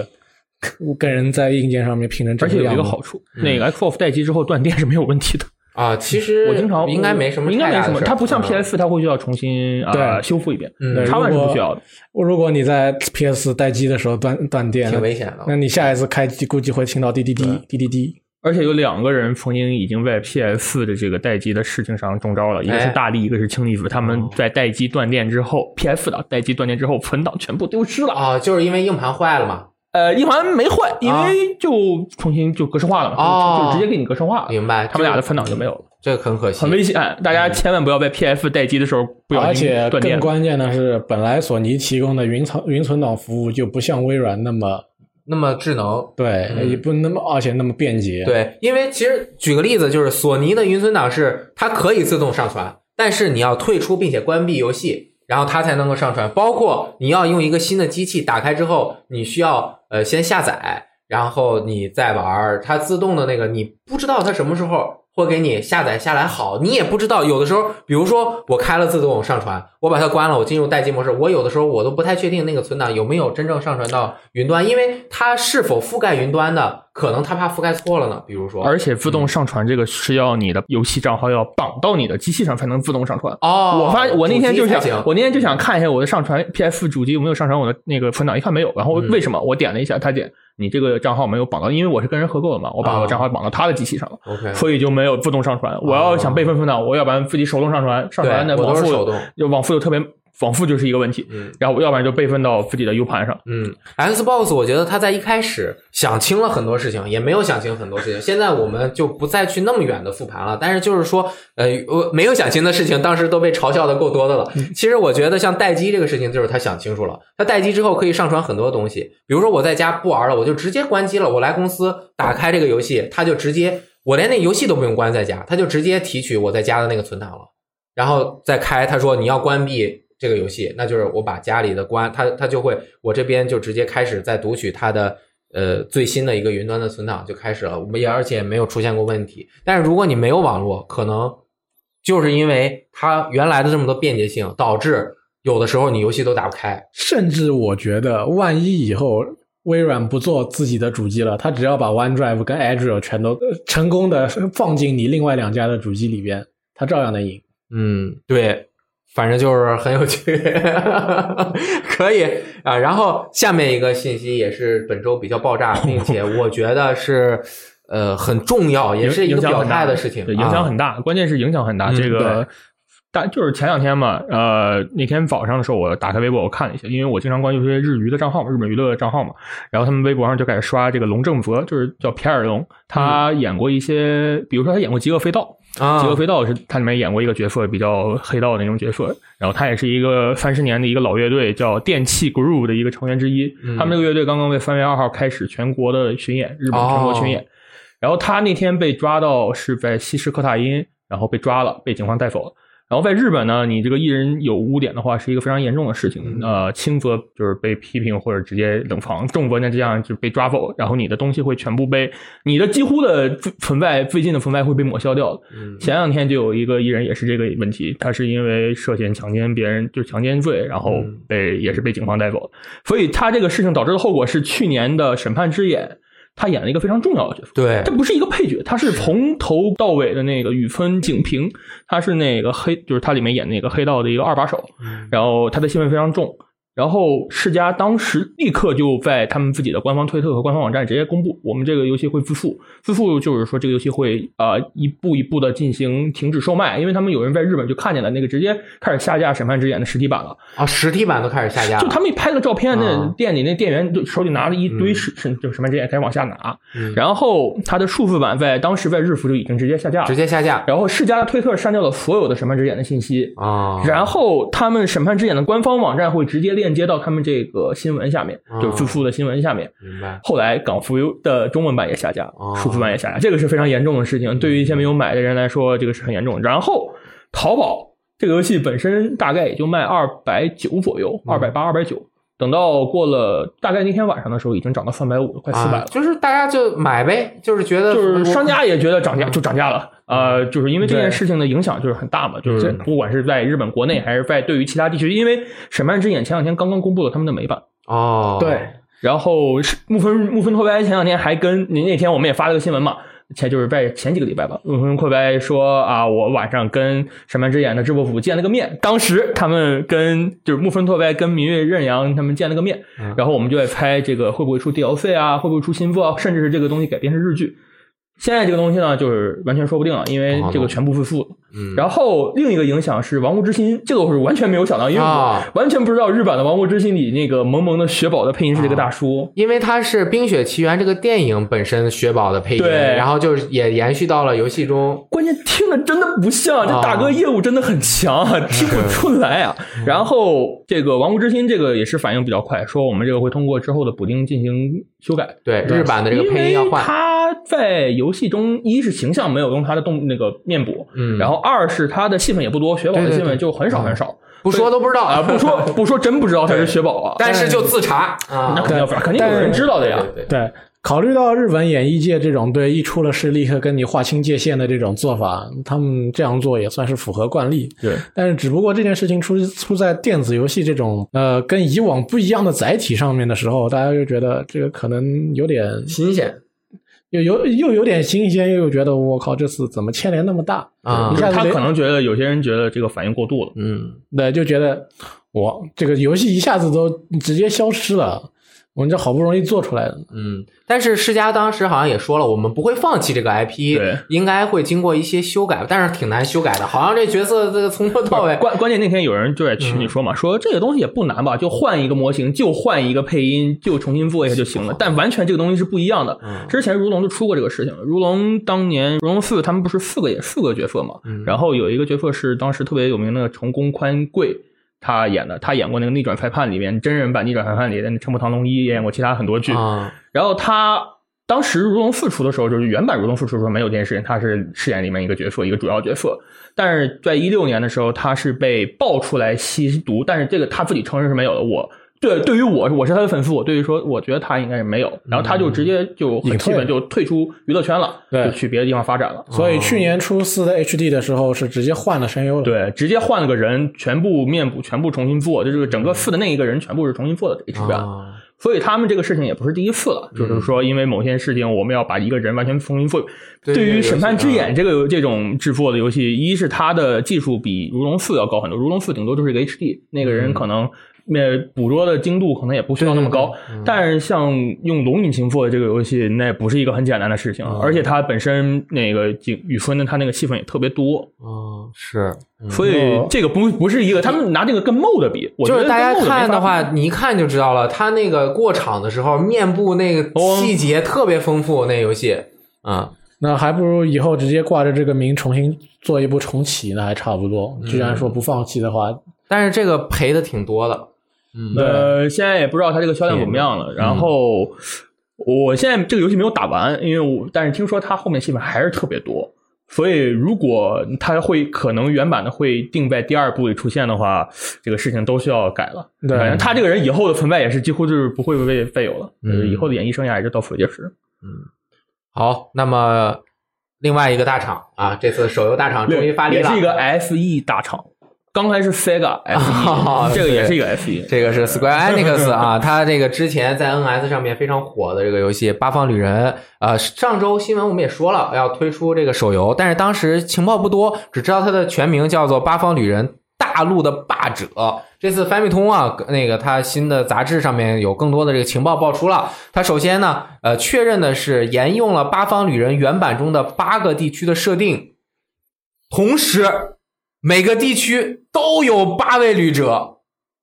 跟人在硬件上面拼成这样？而且有一个好处，那个 Xbox 待机之后断电是没有问题的。啊，其实我经常应该没什么，应该没什么。它不像 PS 四，它会需要重新啊修复一遍。嗯，叉 One 是不需要的。如果你在 PS 待机的时候断断电，挺危险的。那你下一次开机估计会听到滴滴滴滴滴滴。而且有两个人曾经已经在 PS 四的这个待机的事情上中招了，一个是大力，一个是青离子。他们在待机断电之后，PS 的待机断电之后，存档全部丢失了。啊，就是因为硬盘坏了嘛。呃，一环没坏，因为就重新就格式化了嘛，就直接给你格式化了。明白，他们俩的存档就没有了，这个很可惜，很危险。大家千万不要在 PF 待机的时候不要而且更关键的是，本来索尼提供的云存云存档服务就不像微软那么那么智能，对，也不那么而且那么便捷。对，因为其实举个例子，就是索尼的云存档是它可以自动上传，但是你要退出并且关闭游戏。然后它才能够上传，包括你要用一个新的机器打开之后，你需要呃先下载，然后你再玩它自动的那个，你不知道它什么时候。或给你下载下来好，你也不知道。有的时候，比如说我开了自动上传，我把它关了，我进入待机模式，我有的时候我都不太确定那个存档有没有真正上传到云端，因为它是否覆盖云端的，可能它怕覆盖错了呢。比如说，而且自动上传这个是要你的游戏账号要绑到你的机器上才能自动上传。哦，我发我那天就想，我那天就想看一下我的上传 PS 主机有没有上传我的那个存档，一看没有，然后为什么？我点了一下，他点。你这个账号没有绑到，因为我是跟人合购的嘛，我把我账号绑到他的机器上了，OK，所以就没有自动上传。我要想备份分档，我要不然自己手动上传，上传那往复就往复就特别。往复就是一个问题，嗯，然后要不然就备份到自己的 U 盘上，嗯，Xbox 我觉得他在一开始想清了很多事情，也没有想清很多事情。现在我们就不再去那么远的复盘了，但是就是说，呃，我没有想清的事情，当时都被嘲笑的够多的了。其实我觉得像待机这个事情，就是他想清楚了，他待机之后可以上传很多东西，比如说我在家不玩了，我就直接关机了，我来公司打开这个游戏，他就直接，我连那游戏都不用关在家，他就直接提取我在家的那个存档了。然后再开，他说你要关闭这个游戏，那就是我把家里的关，它它就会我这边就直接开始在读取它的呃最新的一个云端的存档就开始了，我们也而且没有出现过问题。但是如果你没有网络，可能就是因为它原来的这么多便捷性，导致有的时候你游戏都打不开。甚至我觉得，万一以后微软不做自己的主机了，它只要把 OneDrive 跟 Azure 全都成功的放进你另外两家的主机里边，它照样能赢。嗯，对。反正就是很有趣，可以啊。然后下面一个信息也是本周比较爆炸，并且 我觉得是呃很重要，也是一个表态的事情，影响很大。关键是影响很大。这个但就是前两天嘛，呃，那天早上的时候，我打开微博我看了一下，因为我经常关注这些日娱的账号嘛，日本娱乐的账号嘛。然后他们微博上就开始刷这个龙正泽，就是叫皮尔龙，他演过一些，比如说他演过《极恶飞盗》。极恶飞盗是他里面演过一个角色，比较黑道的那种角色。然后他也是一个三十年的一个老乐队，叫电气 Groove 的一个成员之一。他们这个乐队刚刚为三月二号开始全国的巡演，日本全国巡演。然后他那天被抓到是在西施科塔因，然后被抓了，被警方带走了。然后在日本呢，你这个艺人有污点的话，是一个非常严重的事情。呃，轻则就是被批评或者直接冷藏，重则呢这样就被抓走，然后你的东西会全部被你的几乎的存在最近的存在会被抹消掉。前两天就有一个艺人也是这个问题，他是因为涉嫌强奸别人，就是强奸罪，然后被也是被警方带走。所以他这个事情导致的后果是去年的审判之眼。他演了一个非常重要的角色，对，这不是一个配角，他是从头到尾的那个宇村景平，他是那个黑，就是他里面演那个黑道的一个二把手，然后他的戏份非常重。然后世嘉当时立刻就在他们自己的官方推特和官方网站直接公布，我们这个游戏会自负，自负就是说这个游戏会呃一步一步的进行停止售卖，因为他们有人在日本就看见了那个直接开始下架《审判之眼》的实体版了啊，实体版都开始下架，就他们一拍了照片，那店里那店员就手里拿了一堆审审就《审判之眼》开始往下拿，然后它的数字版在当时在日服就已经直接下架，直接下架，然后世嘉的推特删掉了所有的《审判之眼》的信息啊，然后他们《审判之眼》的官方网站会直接链接到他们这个新闻下面，就是复复的新闻下面。明白。后来港服的中文版也下架，数字版也下架，这个是非常严重的事情。对于一些没有买的人来说，这个是很严重。然后淘宝这个游戏本身大概也就卖二百九左右，二百八、二百九。等到过了大概那天晚上的时候，已经涨到三百五，快四百了。就是大家就买呗，就是觉得，就是商家也觉得涨价就涨价了。呃，就是因为这件事情的影响就是很大嘛，就是不管是在日本国内还是在对于其他地区，因为《审判之眼》前两天刚刚公布了他们的美版哦，对，然后木分木分拓哉前两天还跟那那天我们也发了个新闻嘛。前就是在前几个礼拜吧，木分拓白说啊，我晚上跟《审判之眼》的制作组见了个面。当时他们跟就是木分拓白跟明月任阳他们见了个面，然后我们就在猜这个会不会出 DLC 啊，会不会出新作，甚至是这个东西改编成日剧。现在这个东西呢，就是完全说不定了，因为这个全部复复。嗯，然后另一个影响是《王国之心》，这个我是完全没有想到，因为我完全不知道日版的《王国之心》里那个萌萌的雪宝的配音是这个大叔，因为他是《冰雪奇缘》这个电影本身雪宝的配音，对，然后就是也延续到了游戏中。关键听着真的不像，这大哥业务真的很强啊，听不出来啊。然后这个《王国之心》这个也是反应比较快，说我们这个会通过之后的补丁进行修改。对，日版的这个配音要换。他在游戏中一是形象没有用他的动那个面部，嗯，然后。二是他的戏份也不多，雪宝的戏份就很少很少，不说都不知道。啊，不说 不说真不知道他是雪宝啊，但是就自查啊，那肯定肯定有人知道的呀，对，考虑到日本演艺界这种对。一出了事立刻跟你划清界限的这种做法，他们这样做也算是符合惯例，对，但是只不过这件事情出出在电子游戏这种呃跟以往不一样的载体上面的时候，大家就觉得这个可能有点新鲜。又有又有点新鲜，又有觉得我靠，这次怎么牵连那么大啊？一下他可能觉得有些人觉得这个反应过度了，嗯，对，就觉得我这个游戏一下子都直接消失了。我们这好不容易做出来的，嗯，但是世嘉当时好像也说了，我们不会放弃这个 IP，对，应该会经过一些修改，但是挺难修改的，好像这角色这个从头到尾。关关键那天有人就在群里说嘛，说这个东西也不难吧，就换一个模型，就换一个配音，就重新做一下就行了。但完全这个东西是不一样的。之前如龙就出过这个事情，如龙当年如龙四他们不是四个也四个角色嘛，然后有一个角色是当时特别有名的成功宽贵。他演的，他演过那个《逆转裁判》里面真人版《逆转裁判》里的陈木堂龙一，也演过其他很多剧。然后他当时如龙复出的时候，就是原版如龙复出的时候没有这件事情，他是饰演里面一个角色，一个主要角色。但是在一六年的时候，他是被爆出来吸毒，但是这个他自己承认是没有的。我。对，对于我，我是他的粉丝。我对于说，我觉得他应该是没有，然后他就直接就很基本就退出娱乐圈了，对，就去别的地方发展了。所以去年初四的 HD 的时候是直接换了声优了，对，直接换了个人，全部面部全部重新做，就是整个四的那一个人全部是重新做的 HD 版。所以他们这个事情也不是第一次了，就是说因为某些事情我们要把一个人完全重新做。对于《审判之眼》这个这种制作的游戏，一是它的技术比《如龙四》要高很多，《如龙四》顶多就是一个 HD，那个人可能。那捕捉的精度可能也不需要那么高，但是像用龙引擎做的这个游戏，那也不是一个很简单的事情，而且它本身那个景雨村的它那个戏份也特别多。嗯，是，所以这个不不是一个他们拿这个跟 MOD 比，就是大家看的话，你一看就知道了，他那个过场的时候，面部那个细节特别丰富，那游戏啊，那还不如以后直接挂着这个名重新做一部重启，那还差不多。居然说不放弃的话，但是这个赔的挺多的。呃，现在也不知道它这个销量怎么样了。然后，我现在这个游戏没有打完，因为我但是听说它后面戏份还是特别多。所以，如果它会可能原版的会定在第二部里出现的话，这个事情都需要改了。对，他这个人以后的存在也是几乎就是不会被废有了。嗯，以后的演艺生涯也就到此结束。嗯，好，那么另外一个大厂啊，这次手游大厂终于发力了，也是一个 FE 大厂。刚才是 Sega 这个也是一个 FE，这个是 Square Enix 啊，它这个之前在 NS 上面非常火的这个游戏《八方旅人》啊，上周新闻我们也说了要推出这个手游，但是当时情报不多，只知道它的全名叫做《八方旅人：大陆的霸者》。这次翻米通啊，那个它新的杂志上面有更多的这个情报爆出了。它首先呢，呃，确认的是沿用了《八方旅人》原版中的八个地区的设定，同时。每个地区都有八位旅者，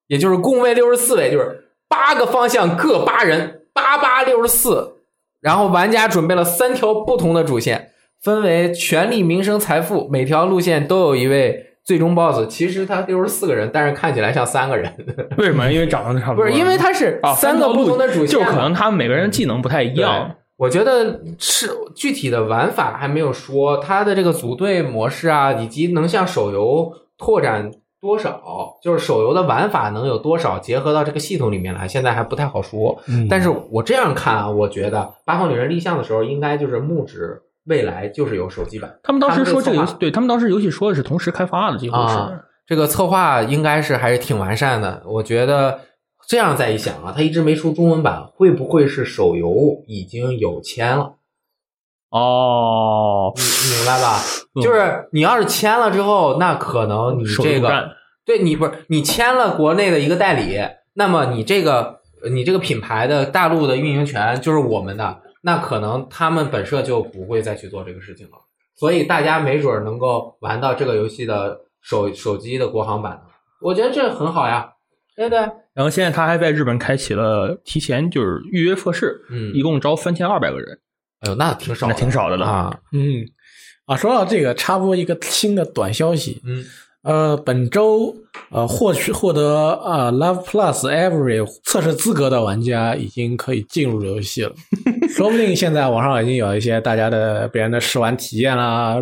也就是共位六十四位，就是八个方向各八人，八八六十四。然后玩家准备了三条不同的主线，分为权力、名声、财富，每条路线都有一位最终 BOSS。其实他六十四个人，但是看起来像三个人。为什么？因为长得差不多。不是，因为他是三个不同的主线，就可能他们每个人技能不太一样。我觉得是具体的玩法还没有说，它的这个组队模式啊，以及能向手游拓展多少，就是手游的玩法能有多少结合到这个系统里面来，现在还不太好说。但是我这样看啊，我觉得《八方旅人》立项的时候，应该就是木指未来就是有手机版。他们当时说这个游戏，对他们当时游戏说的是同时开发的，几乎是这个策划应该是还是挺完善的，我觉得。这样再一想啊，他一直没出中文版，会不会是手游已经有签了？哦，你明白吧？就是你要是签了之后，那可能你这个对你不是你签了国内的一个代理，那么你这个你这个品牌的大陆的运营权就是我们的，那可能他们本社就不会再去做这个事情了。所以大家没准能够玩到这个游戏的手手机的国行版我觉得这很好呀。对不对，然后现在他还在日本开启了提前就是预约测试，嗯，一共招三千二百个人，哎呦，那挺少，那挺少的了。啊，嗯，啊，说到这个，插播一个新的短消息，嗯。呃，本周呃获取获得啊 Love Plus Every 测试资格的玩家已经可以进入游戏了，说不定现在网上已经有一些大家的别人的试玩体验啦、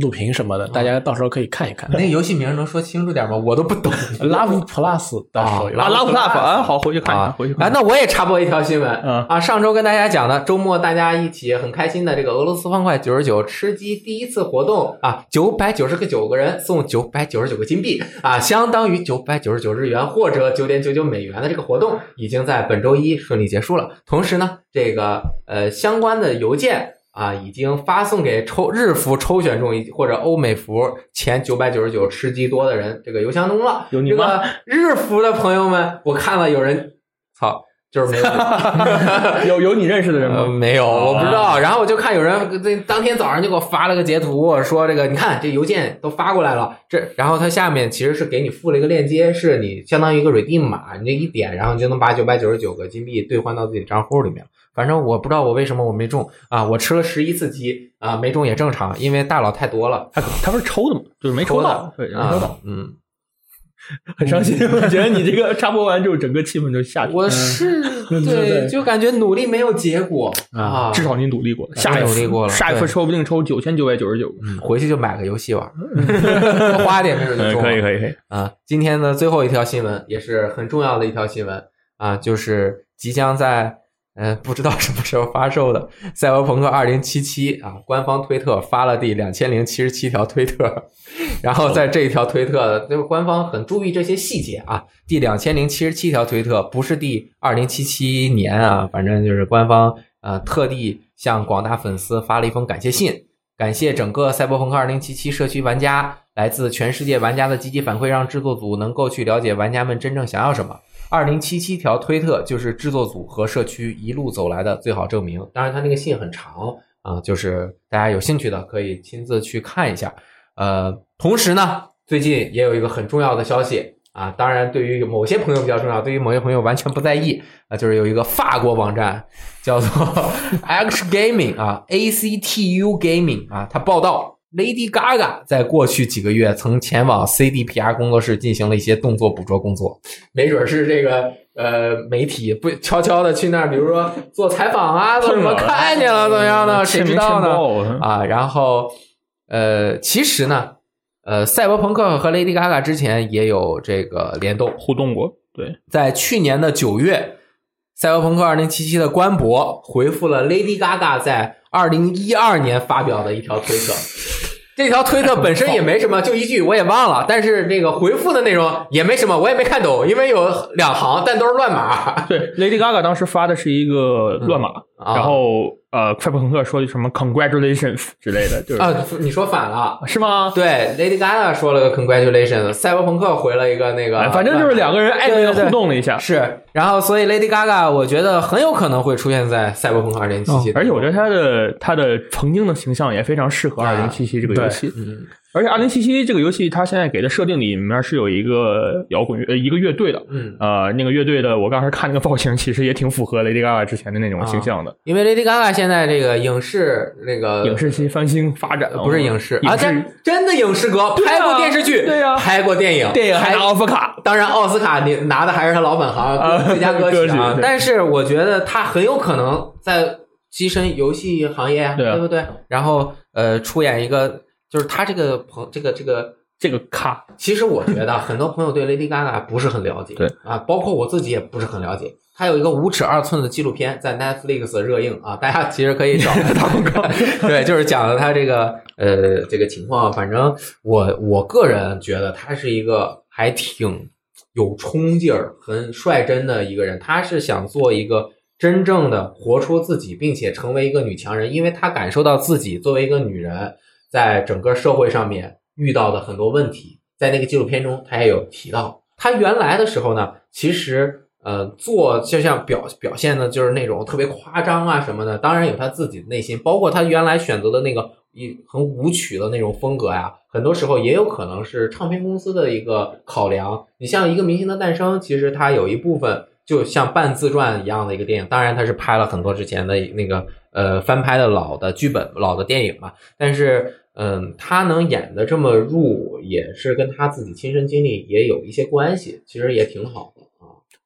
录屏什么的，大家到时候可以看一看。那游戏名能说清楚点吗？我都不懂。Love Plus 的手游啊，Love Plus 啊，好，回去看一看，回去看。啊，那我也插播一条新闻，嗯啊，上周跟大家讲的周末大家一起很开心的这个俄罗斯方块九十九吃鸡第一次活动啊，九百九十个九个人送九百九十九个金币。啊，相当于九百九十九日元或者九点九九美元的这个活动，已经在本周一顺利结束了。同时呢，这个呃相关的邮件啊，已经发送给抽日服抽选中或者欧美服前九百九十九吃鸡多的人这个邮箱中了。有你吗？日服的朋友们，我看了有人，操。就是没有，有有你认识的人吗？没有，我不知道。然后我就看有人这当天早上就给我发了个截图，说这个你看这邮件都发过来了。这然后它下面其实是给你附了一个链接，是你相当于一个 redeem 码，你这一点，然后你就能把九百九十九个金币兑换到自己账户里面。反正我不知道我为什么我没中啊！我吃了十一次鸡啊，没中也正常，因为大佬太多了。他他不是抽的吗？就是没抽到，对，没抽到。嗯，很伤心。我觉得你这个 插播完之后，整个气氛就下去。我是对，就感觉努力没有结果啊，至少你努力过了，下努力过了，下一次说不定抽九千九百九十九，回去就买个游戏玩，花点没准就中。可以可以可以啊！今天的最后一条新闻也是很重要的一条新闻啊，就是即将在。嗯，不知道什么时候发售的《赛博朋克2077》啊，官方推特发了第两千零七十七条推特，然后在这一条推特，就是官方很注意这些细节啊。第两千零七十七条推特不是第二零七七年啊，反正就是官方呃特地向广大粉丝发了一封感谢信，感谢整个《赛博朋克2077》社区玩家，来自全世界玩家的积极反馈，让制作组能够去了解玩家们真正想要什么。二零七七条推特就是制作组和社区一路走来的最好证明。当然，他那个信很长啊，就是大家有兴趣的可以亲自去看一下。呃，同时呢，最近也有一个很重要的消息啊，当然对于某些朋友比较重要，对于某些朋友完全不在意啊，就是有一个法国网站叫做 X Gaming 啊，A C T U Gaming 啊，他报道。Lady Gaga 在过去几个月曾前往 CDPR 工作室进行了一些动作捕捉工作，没准是这个呃媒体不悄悄的去那儿，比如说做采访啊，怎么看见了怎么样呢？谁知道呢？啊，然后呃，其实呢，呃，赛博朋克和 Lady Gaga 之前也有这个联动互动过。对，在去年的九月，赛博朋克二零七七的官博回复了 Lady Gaga 在二零一二年发表的一条推特。这条推特本身也没什么，就一句我也忘了，但是那个回复的内容也没什么，我也没看懂，因为有两行，但都是乱码。对，Lady Gaga 当时发的是一个乱码，然后。呃，赛博朋克说的什么 “congratulations” 之类的，就是啊，你说反了是吗？对，Lady Gaga 说了个 “congratulations”，赛博朋克回了一个那个，反正就是两个人暧昧的互动了一下。是，然后所以 Lady Gaga 我觉得很有可能会出现在《赛博朋克二零七七》，而且我觉得他的他的曾经的形象也非常适合《二零七七》这个游戏。嗯。而且《二零七七》这个游戏，它现在给的设定里面是有一个摇滚乐，呃，一个乐队的。嗯，呃，那个乐队的，我刚才看那个造型，其实也挺符合 Lady Gaga 之前的那种形象的。因为 Lady Gaga 现在这个影视那个影视期翻新发展，不是影视啊，真真的影视歌，拍过电视剧，对呀，拍过电影，电影还拿奥斯卡。当然，奥斯卡你拿的还是他老本行最佳歌曲啊。但是我觉得他很有可能在跻身游戏行业，对不对？然后呃，出演一个。就是他这个朋这个这个这个咖，其实我觉得很多朋友对 Lady Gaga 不是很了解，对啊，包括我自己也不是很了解。他有一个五尺二寸的纪录片在 Netflix 热映啊，大家其实可以找来打广告。对，就是讲了他这个呃这个情况。反正我我个人觉得他是一个还挺有冲劲儿、很率真的一个人。他是想做一个真正的活出自己，并且成为一个女强人，因为他感受到自己作为一个女人。在整个社会上面遇到的很多问题，在那个纪录片中，他也有提到。他原来的时候呢，其实呃做就像表表现的，就是那种特别夸张啊什么的。当然有他自己的内心，包括他原来选择的那个一很舞曲的那种风格呀，很多时候也有可能是唱片公司的一个考量。你像一个明星的诞生，其实它有一部分就像半自传一样的一个电影，当然他是拍了很多之前的那个。呃，翻拍的老的剧本、老的电影嘛，但是，嗯，他能演的这么入，也是跟他自己亲身经历也有一些关系，其实也挺好。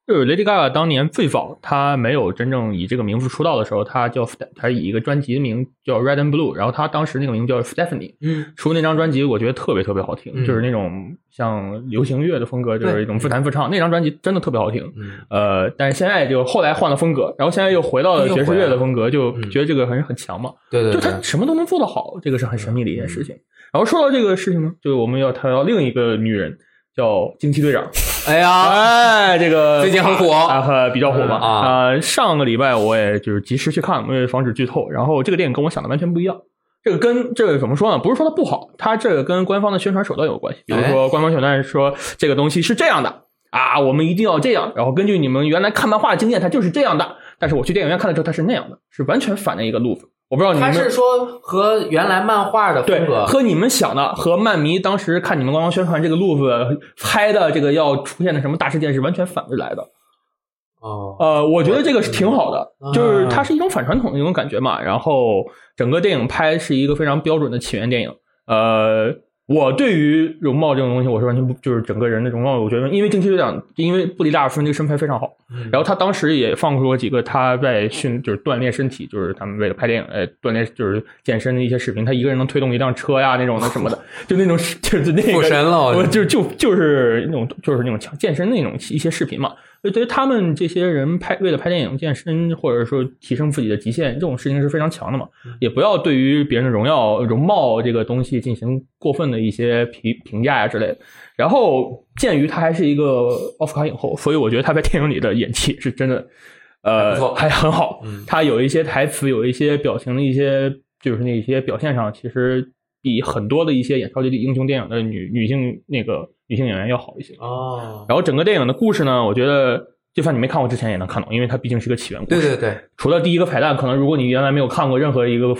就是 Lady Gaga 当年最早，她没有真正以这个名字出道的时候，她叫她以一个专辑名叫 Red and Blue，然后她当时那个名叫 Stephanie。嗯，出那张专辑我觉得特别特别好听，就是那种像流行乐的风格，就是一种自弹自唱。那张专辑真的特别好听。呃，但是现在就后来换了风格，然后现在又回到了爵士乐的风格，就觉得这个还是很强嘛。对对，就他什么都能做得好，这个是很神秘的一件事情。然后说到这个事情呢，就我们要谈到另一个女人。叫惊奇队长，哎呀，哎，这个最近很火啊，比较火吧啊。上个礼拜我也就是及时去看，为了防止剧透。然后这个电影跟我想的完全不一样。这个跟这个怎么说呢？不是说它不好，它这个跟官方的宣传手段有关系。比如说，官方宣传说这个东西是这样的啊，我们一定要这样。然后根据你们原来看漫画的经验，它就是这样的。但是我去电影院看的时候，它是那样的，是完全反的一个路子。我不知道你们是说和原来漫画的风格，和你们想的，和漫迷当时看你们官方宣传这个路子拍的这个要出现的什么大事件是完全反着来的。哦，呃，我觉得这个是挺好的，就是它是一种反传统的一种感觉嘛。然后整个电影拍是一个非常标准的起源电影。呃，我对于容貌这种东西，我是完全不就是整个人的容貌，我觉得因为惊奇队长，因为布里大尔夫人这个身材非常好，然后他当时也放出过几个他在训就是锻炼身体，就是他们为了拍电影，呃，锻炼就是健身的一些视频，他一个人能推动一辆车呀那种的什么的，就那种就是那个神了，我就就就是那种就是那种强健身那种一些视频嘛。所以对于他们这些人拍为了拍电影健身，或者说提升自己的极限，这种事情是非常强的嘛。也不要对于别人的荣耀容貌这个东西进行过分的一些评评价呀之类的。然后鉴于他还是一个奥斯卡影后，所以我觉得他在电影里的演技是真的，呃，还很好。他有一些台词，有一些表情的一些，就是那些表现上，其实比很多的一些演超级英雄电影的女女性那个。女性演员要好一些哦，然后整个电影的故事呢，我觉得就算你没看过之前也能看懂，因为它毕竟是个起源故事。对对对，除了第一个彩蛋，可能如果你原来没有看过任何一个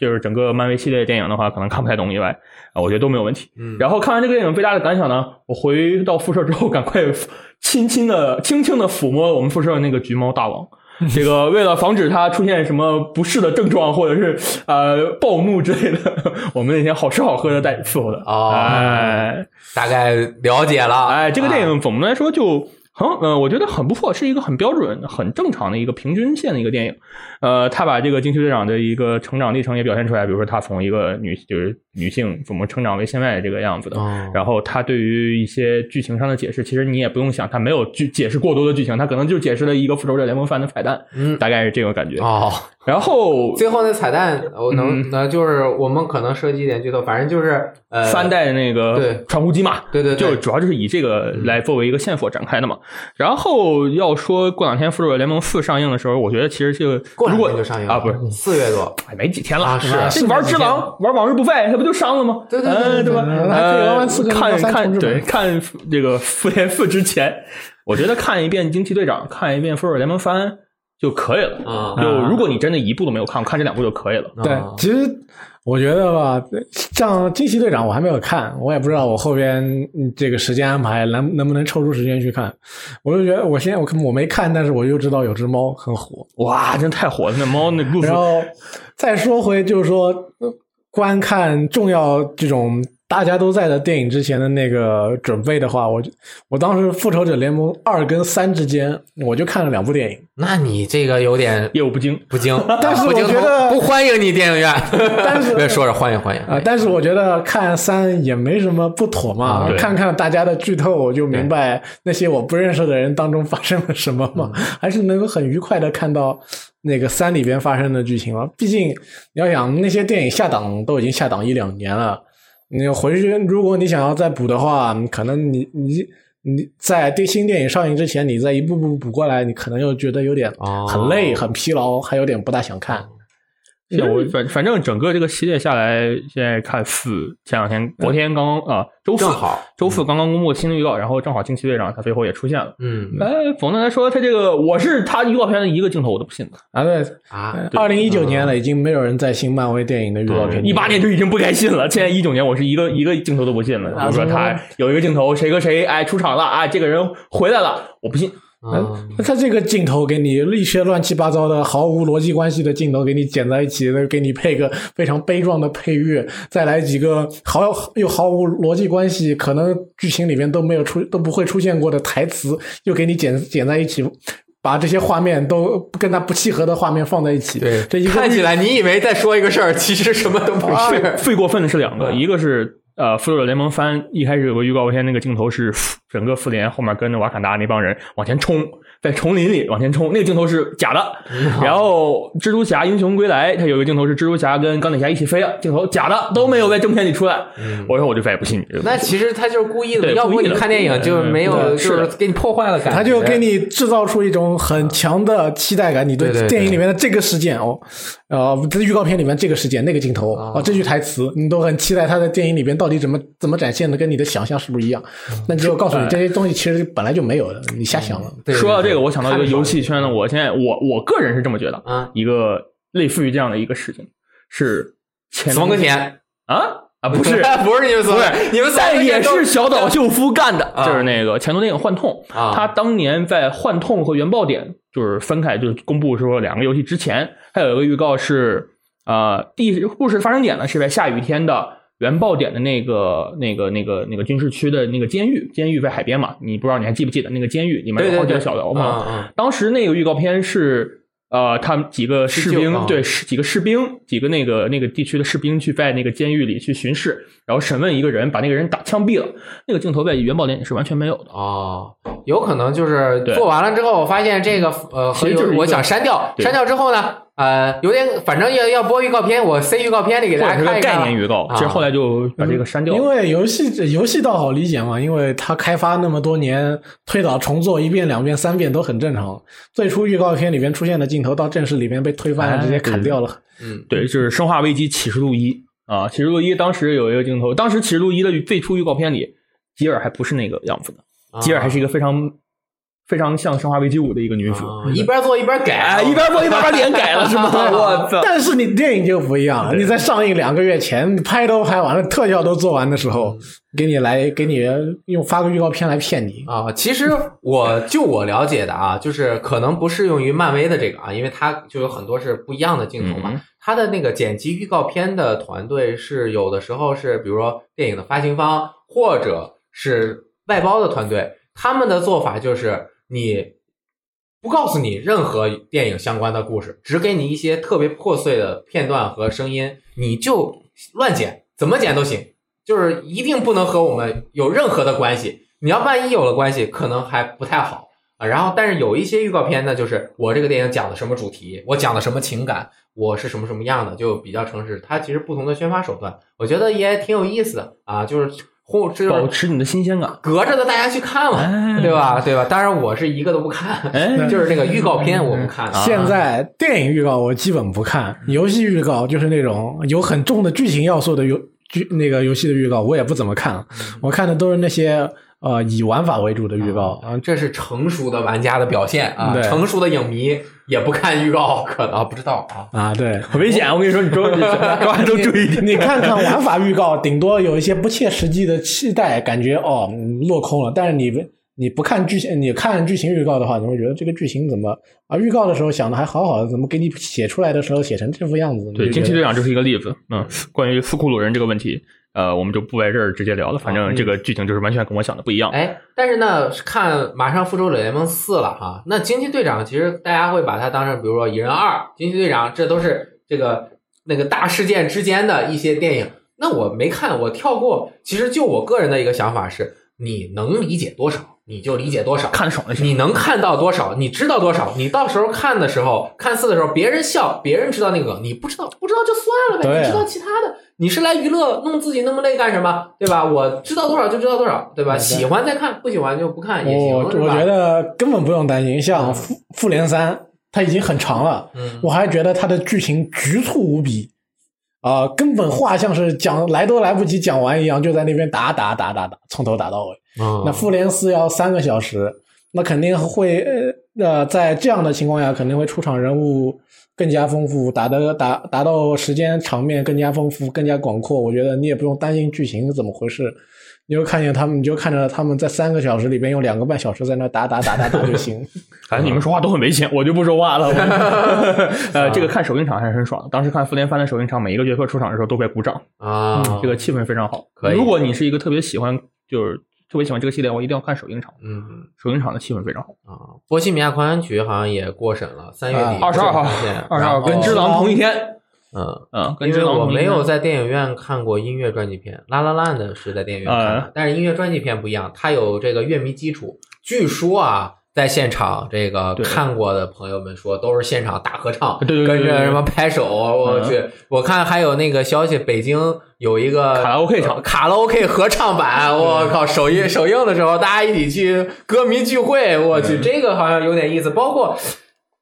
就是整个漫威系列电影的话，可能看不太懂以外啊，我觉得都没有问题。嗯，然后看完这个电影最大的感想呢，我回到宿舍之后，赶快 轻轻的、轻轻的抚摸我们宿舍那个橘猫大王。这个为了防止他出现什么不适的症状，或者是呃暴怒之类的，我们那天好吃好喝的带伺候的啊，大概了解了。哎，这个电影总的来说就。很，呃，我觉得很不错，是一个很标准、很正常的一个平均线的一个电影。呃，他把这个惊奇队长的一个成长历程也表现出来，比如说他从一个女，就是女性怎么成长为现在这个样子的。然后他对于一些剧情上的解释，其实你也不用想，他没有剧解释过多的剧情，他可能就解释了一个复仇者联盟番的彩蛋，嗯，大概是这个感觉。哦。然后 最后那彩蛋，我能那就是我们可能涉及一点剧透，反正就是呃三代的那个对传呼机嘛，对对，就主要就是以这个来作为一个线索展开的嘛。然后要说过两天复仇者联盟四上映的时候，我觉得其实这个过两天就上映啊，不是四月多，哎，没几天了啊，是玩只狼玩往日不败，它不就上了吗？对对对对吧？呃，看看对看这个复联四之前，我觉得看一遍惊奇队长，看一遍复仇者联盟三。就可以了啊！就如果你真的一部都没有看，看这两部就可以了。对，其实我觉得吧，像惊奇队长我还没有看，我也不知道我后边这个时间安排能能不能抽出时间去看。我就觉得我现在我我没看，但是我就知道有只猫很火，哇，真太火了！那猫那故事。然后再说回就是说观看重要这种。大家都在的电影之前的那个准备的话，我我当时《复仇者联盟二》跟三之间，我就看了两部电影。那你这个有点业务不精，不精。但是我觉得不欢迎你电影院。但是 别说着欢迎欢迎啊！但是我觉得看三也没什么不妥嘛。看看大家的剧透，我就明白那些我不认识的人当中发生了什么嘛。还是能够很愉快的看到那个三里边发生的剧情了。毕竟你要想那些电影下档都已经下档一两年了。你回去，如果你想要再补的话，可能你你你在电新电影上映之前，你再一步步补过来，你可能又觉得有点很累、很疲劳，还有点不大想看。我反反正整个这个系列下来，现在看四前两天，昨天刚刚啊，周四好，周四刚刚公布新的预告，然后正好惊奇队长他最后也出现了。嗯，哎，总的来说，他这个我是他预告片的一个镜头我都不信的啊，对啊，二零一九年了，已经没有人在信漫威电影的预告片，一八年就已经不该信了，现在一九年我是一个一个镜头都不信了。比如说他有一个镜头，谁和谁哎出场了啊，这个人回来了，我不信。那他这个镜头给你一些乱七八糟的、毫无逻辑关系的镜头给你剪在一起，给你配个非常悲壮的配乐，再来几个毫又毫无逻辑关系，可能剧情里面都没有出都不会出现过的台词，又给你剪剪在一起，把这些画面都跟他不契合的画面放在一起。对，这一看起来你以为在说一个事儿，其实什么都不是。最过分的是两个，一个是。呃，复仇者联盟三一开始有个预告片，那个镜头是整个复联后面跟着瓦坎达那帮人往前冲，在丛林里往前冲，那个镜头是假的。然后蜘蛛侠英雄归来，他有一个镜头是蜘蛛侠跟钢铁侠一起飞的镜头，假的都没有在正片里出来。我说我就再也不信你。那其实他就是故意的，要不你看电影就没有，就是给你破坏了感觉。他就给你制造出一种很强的期待感，你对电影里面的这个事件哦，呃，在预告片里面这个事件那个镜头啊，这句台词你都很期待他在电影里边。到底怎么怎么展现的，跟你的想象是不是一样？那就告诉你，这些东西其实本来就没有的，你瞎想了。说到这个，我想到一个游戏圈的，我现在我我个人是这么觉得啊，一个类似于这样的一个事情是死亡搁浅啊啊不是 不是你们所谓你们在也是小岛秀夫干的，就是那个前头电影《幻痛》啊，他当年在《幻痛》和《原爆点》就是分开，就是公布说两个游戏之前，还有一个预告是啊，第故事发生点呢是在下雨天的。原爆点的那个、那个、那个、那个军事区的那个监狱，监狱在海边嘛，你不知道你还记不记得那个监狱里面有好几个小楼嘛？嗯嗯当时那个预告片是。呃，他们几个士兵，对，士几个士兵，几个那个那个地区的士兵去在那个监狱里去巡视，然后审问一个人，把那个人打枪毙了。那个镜头在元宝电影是完全没有的。哦，有可能就是做完了之后，我发现这个呃，所以就是我想删掉，删掉之后呢，呃，有点反正要要播预告片，我塞预告片里给大家看一看。概念预告，啊其实后来就把这个删掉了。因为游戏游戏倒好理解嘛，因为它开发那么多年，推倒重做一遍、两遍、三遍都很正常。最初预告片里边出现的镜头，到正式里面被推翻了，直接砍掉了。嗯，对，就是《生化危机：启示录一》啊，《启示录一》当时有一个镜头，当时《启示录一》的最初预告片里，吉尔还不是那个样子的，吉尔还是一个非常。非常像《生化危机五》的一个女主，啊、一边做一边改，哎、一边做一边把脸改了，是吗？我操！但是你电影就不一样了，你在上映两个月前，你拍都拍完了，特效都做完的时候，给你来给你用发个预告片来骗你啊！其实我就我了解的啊，就是可能不适用于漫威的这个啊，因为它就有很多是不一样的镜头嘛。嗯、它的那个剪辑预告片的团队是有的时候是，比如说电影的发行方或者是外包的团队，他们的做法就是。你不告诉你任何电影相关的故事，只给你一些特别破碎的片段和声音，你就乱剪，怎么剪都行，就是一定不能和我们有任何的关系。你要万一有了关系，可能还不太好啊。然后，但是有一些预告片呢，就是我这个电影讲的什么主题，我讲的什么情感，我是什么什么样的，就比较诚实。它其实不同的宣发手段，我觉得也挺有意思的啊，就是。或保持你的新鲜感，隔着的大家去看嘛，哎、对吧？对吧？当然我是一个都不看，哎、就是那个预告片我不看。啊、现在电影预告我基本不看，游戏预告就是那种有很重的剧情要素的游剧那个游戏的预告，我也不怎么看。我看的都是那些呃以玩法为主的预告啊，这是成熟的玩家的表现啊。对成熟的影迷也不看预告，可能不知道啊啊，对，很危险。我跟你说，你周周都注意你 看看玩法预告，顶多有一些不切实际的期待，感觉哦落空了。但是你你不看剧情，你看剧情预告的话，你会觉得这个剧情怎么啊？预告的时候想的还好好的，怎么给你写出来的时候写成这副样子？对，惊奇队长就是一个例子。嗯，关于斯库鲁人这个问题。呃，我们就不在这儿直接聊了，反正这个剧情就是完全跟我想的不一样。哎，但是呢，看马上复仇者联盟四了哈，那惊奇队长其实大家会把它当成，比如说蚁人二、惊奇队长，这都是这个那个大事件之间的一些电影。那我没看，我跳过。其实就我个人的一个想法是，你能理解多少，你就理解多少，看爽就行。你能看到多少，你知道多少，你到时候看的时候，看四的时候，别人笑，别人知道那个梗，你不知道，不知道就算了呗。啊你知道其他的，你是来娱乐，弄自己那么累干什么？对吧？我知道多少就知道多少，对吧？喜欢再看，不喜欢就不看也行，我觉得根本不用担心，像复复联三，它已经很长了，嗯我还觉得它的剧情局促无比，啊、根本话像是讲来都来不及讲完一样，就在那边打打打打打，从头打到尾。嗯那复联四要三个小时，那肯定会呃呃，在这样的情况下，肯定会出场人物更加丰富，打的打达到时间场面更加丰富、更加广阔。我觉得你也不用担心剧情是怎么回事，你就看见他们，你就看着他们在三个小时里边用两个半小时在那打打打打打就行。反正你们说话都很危险，我就不说话了。呃，这个看首映场还是很爽的。当时看复联三的首映场，每一个角色出场的时候都会鼓掌，啊，这个气氛非常好。可以如果你是一个特别喜欢，就是特别喜欢这个系列，我一定要看首映场。嗯首映场的气氛非常好。啊，波西米亚狂想曲好像也过审了，三月底二十二号二十二然后跟只狼同一天。嗯。嗯，跟因为我没有在电影院看过音乐专辑片，《拉拉烂》的是在电影院看的，呃但是音乐专辑片不一样，它有这个乐迷基础。据说啊，在现场这个看过的朋友们说，都是现场大合唱，对对对对对跟着什么拍手，我嗯。去，我看还有那个消息，北京有一个卡拉 OK 场卡拉 OK 合唱版，我靠，首映首映的时候，大家一起去歌迷聚会，我去，嗯。这个好像有点意思，包括。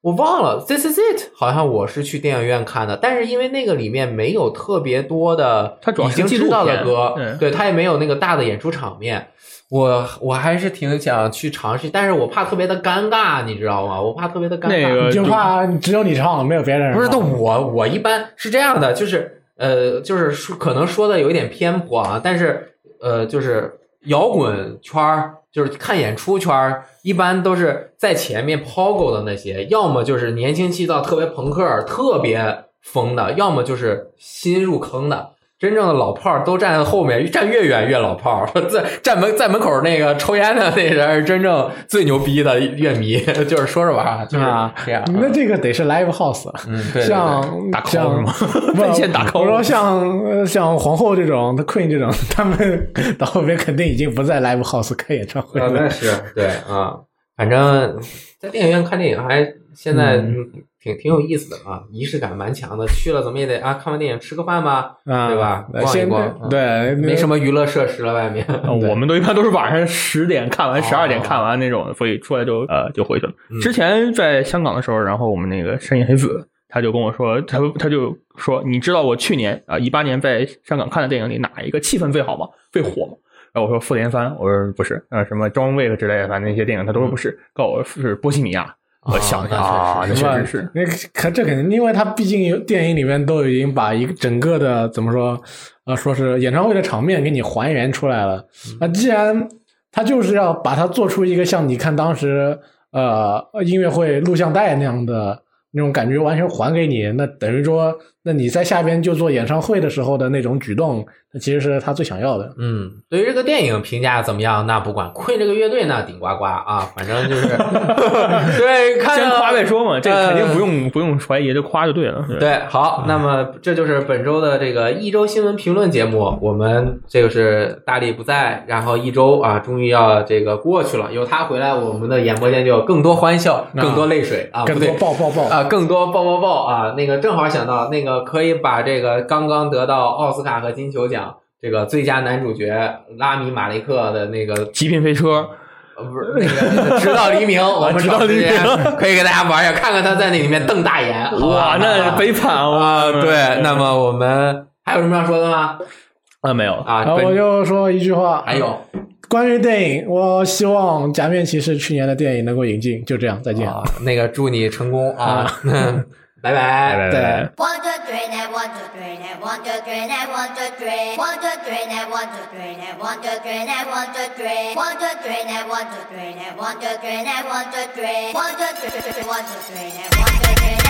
我忘了，This is it，好像我是去电影院看的，但是因为那个里面没有特别多的已经知道的歌，嗯。对，它也没有那个大的演出场面，我我还是挺想去尝试，但是我怕特别的尴尬，你知道吗？我怕特别的尴尬。那个你就怕只有你唱，没有别人。不是，那我我一般是这样的，就是呃，就是说可能说的有一点偏颇啊，但是呃，就是摇滚圈儿，就是看演出圈儿，一般都是在前面抛狗的那些，要么就是年轻气躁、特别朋克、特别疯的，要么就是新入坑的。真正的老炮儿都站在后面，站越远越老炮儿。在站门在门口那个抽烟的那人，真正最牛逼的乐迷，就是说着玩儿，就是啊。那这个得是 live house，像像是吗分线打 call。我说像像皇后这种、Queen 这种，他们到后面肯定已经不在 live house 开演唱会了。那是对啊。反正在电影院看电影还现在挺挺有意思的啊，仪式感蛮强的。去了怎么也得啊，看完电影吃个饭吧，对吧？逛一逛，对，没什么娱乐设施了，外面。我们都一般都是晚上十点看完，十二点看完那种，所以出来就呃就回去了。之前在香港的时候，然后我们那个山野子他就跟我说，他他就说，你知道我去年啊一八年在香港看的电影里哪一个气氛最好吗？最火吗？然后我说复联三我说不是啊什么装位之类的反正那些电影他都说不是告我是波西米亚我想一下啊那确实是那可这肯定因为他毕竟电影里面都已经把一个整个的怎么说啊说是演唱会的场面给你还原出来了那既然他就是要把它做出一个像你看当时呃音乐会录像带那样的那种感觉完全还给你那等于说那你在下边就做演唱会的时候的那种举动，那其实是他最想要的。嗯，对于这个电影评价怎么样，那不管亏这个乐队那，顶呱呱啊，反正就是 对，看先夸再说嘛，这、肯定不用、不用怀疑，就夸就对了。对，好，那么这就是本周的这个一周新闻评论节目。我们这个是大力不在，然后一周啊，终于要这个过去了，有他回来，我们的演播间就有更多欢笑，更多泪水啊，更多抱抱抱啊，更多抱抱抱啊。那个正好想到那个。呃可以把这个刚刚得到奥斯卡和金球奖这个最佳男主角拉米马雷克的那个《极品飞车》。不是那个，直到黎明，我们直到黎明可以给大家玩一下，看看他在那里面瞪大眼，哇，那悲惨啊！对，那么我们还有什么要说的吗？啊，没有啊，我就说一句话，还有关于电影，我希望《假面骑士》去年的电影能够引进，就这样，再见。那个，祝你成功啊！拜拜，拜拜。three, and one, two, three, and one, two, three, and one, two, three, one, two, three, and one, two, three, and one, two, three, and one, two, three, one, two, three, and one, two, three, and one, two, three, and one, two, three, one, two, three, one, two, three, and one, two, three,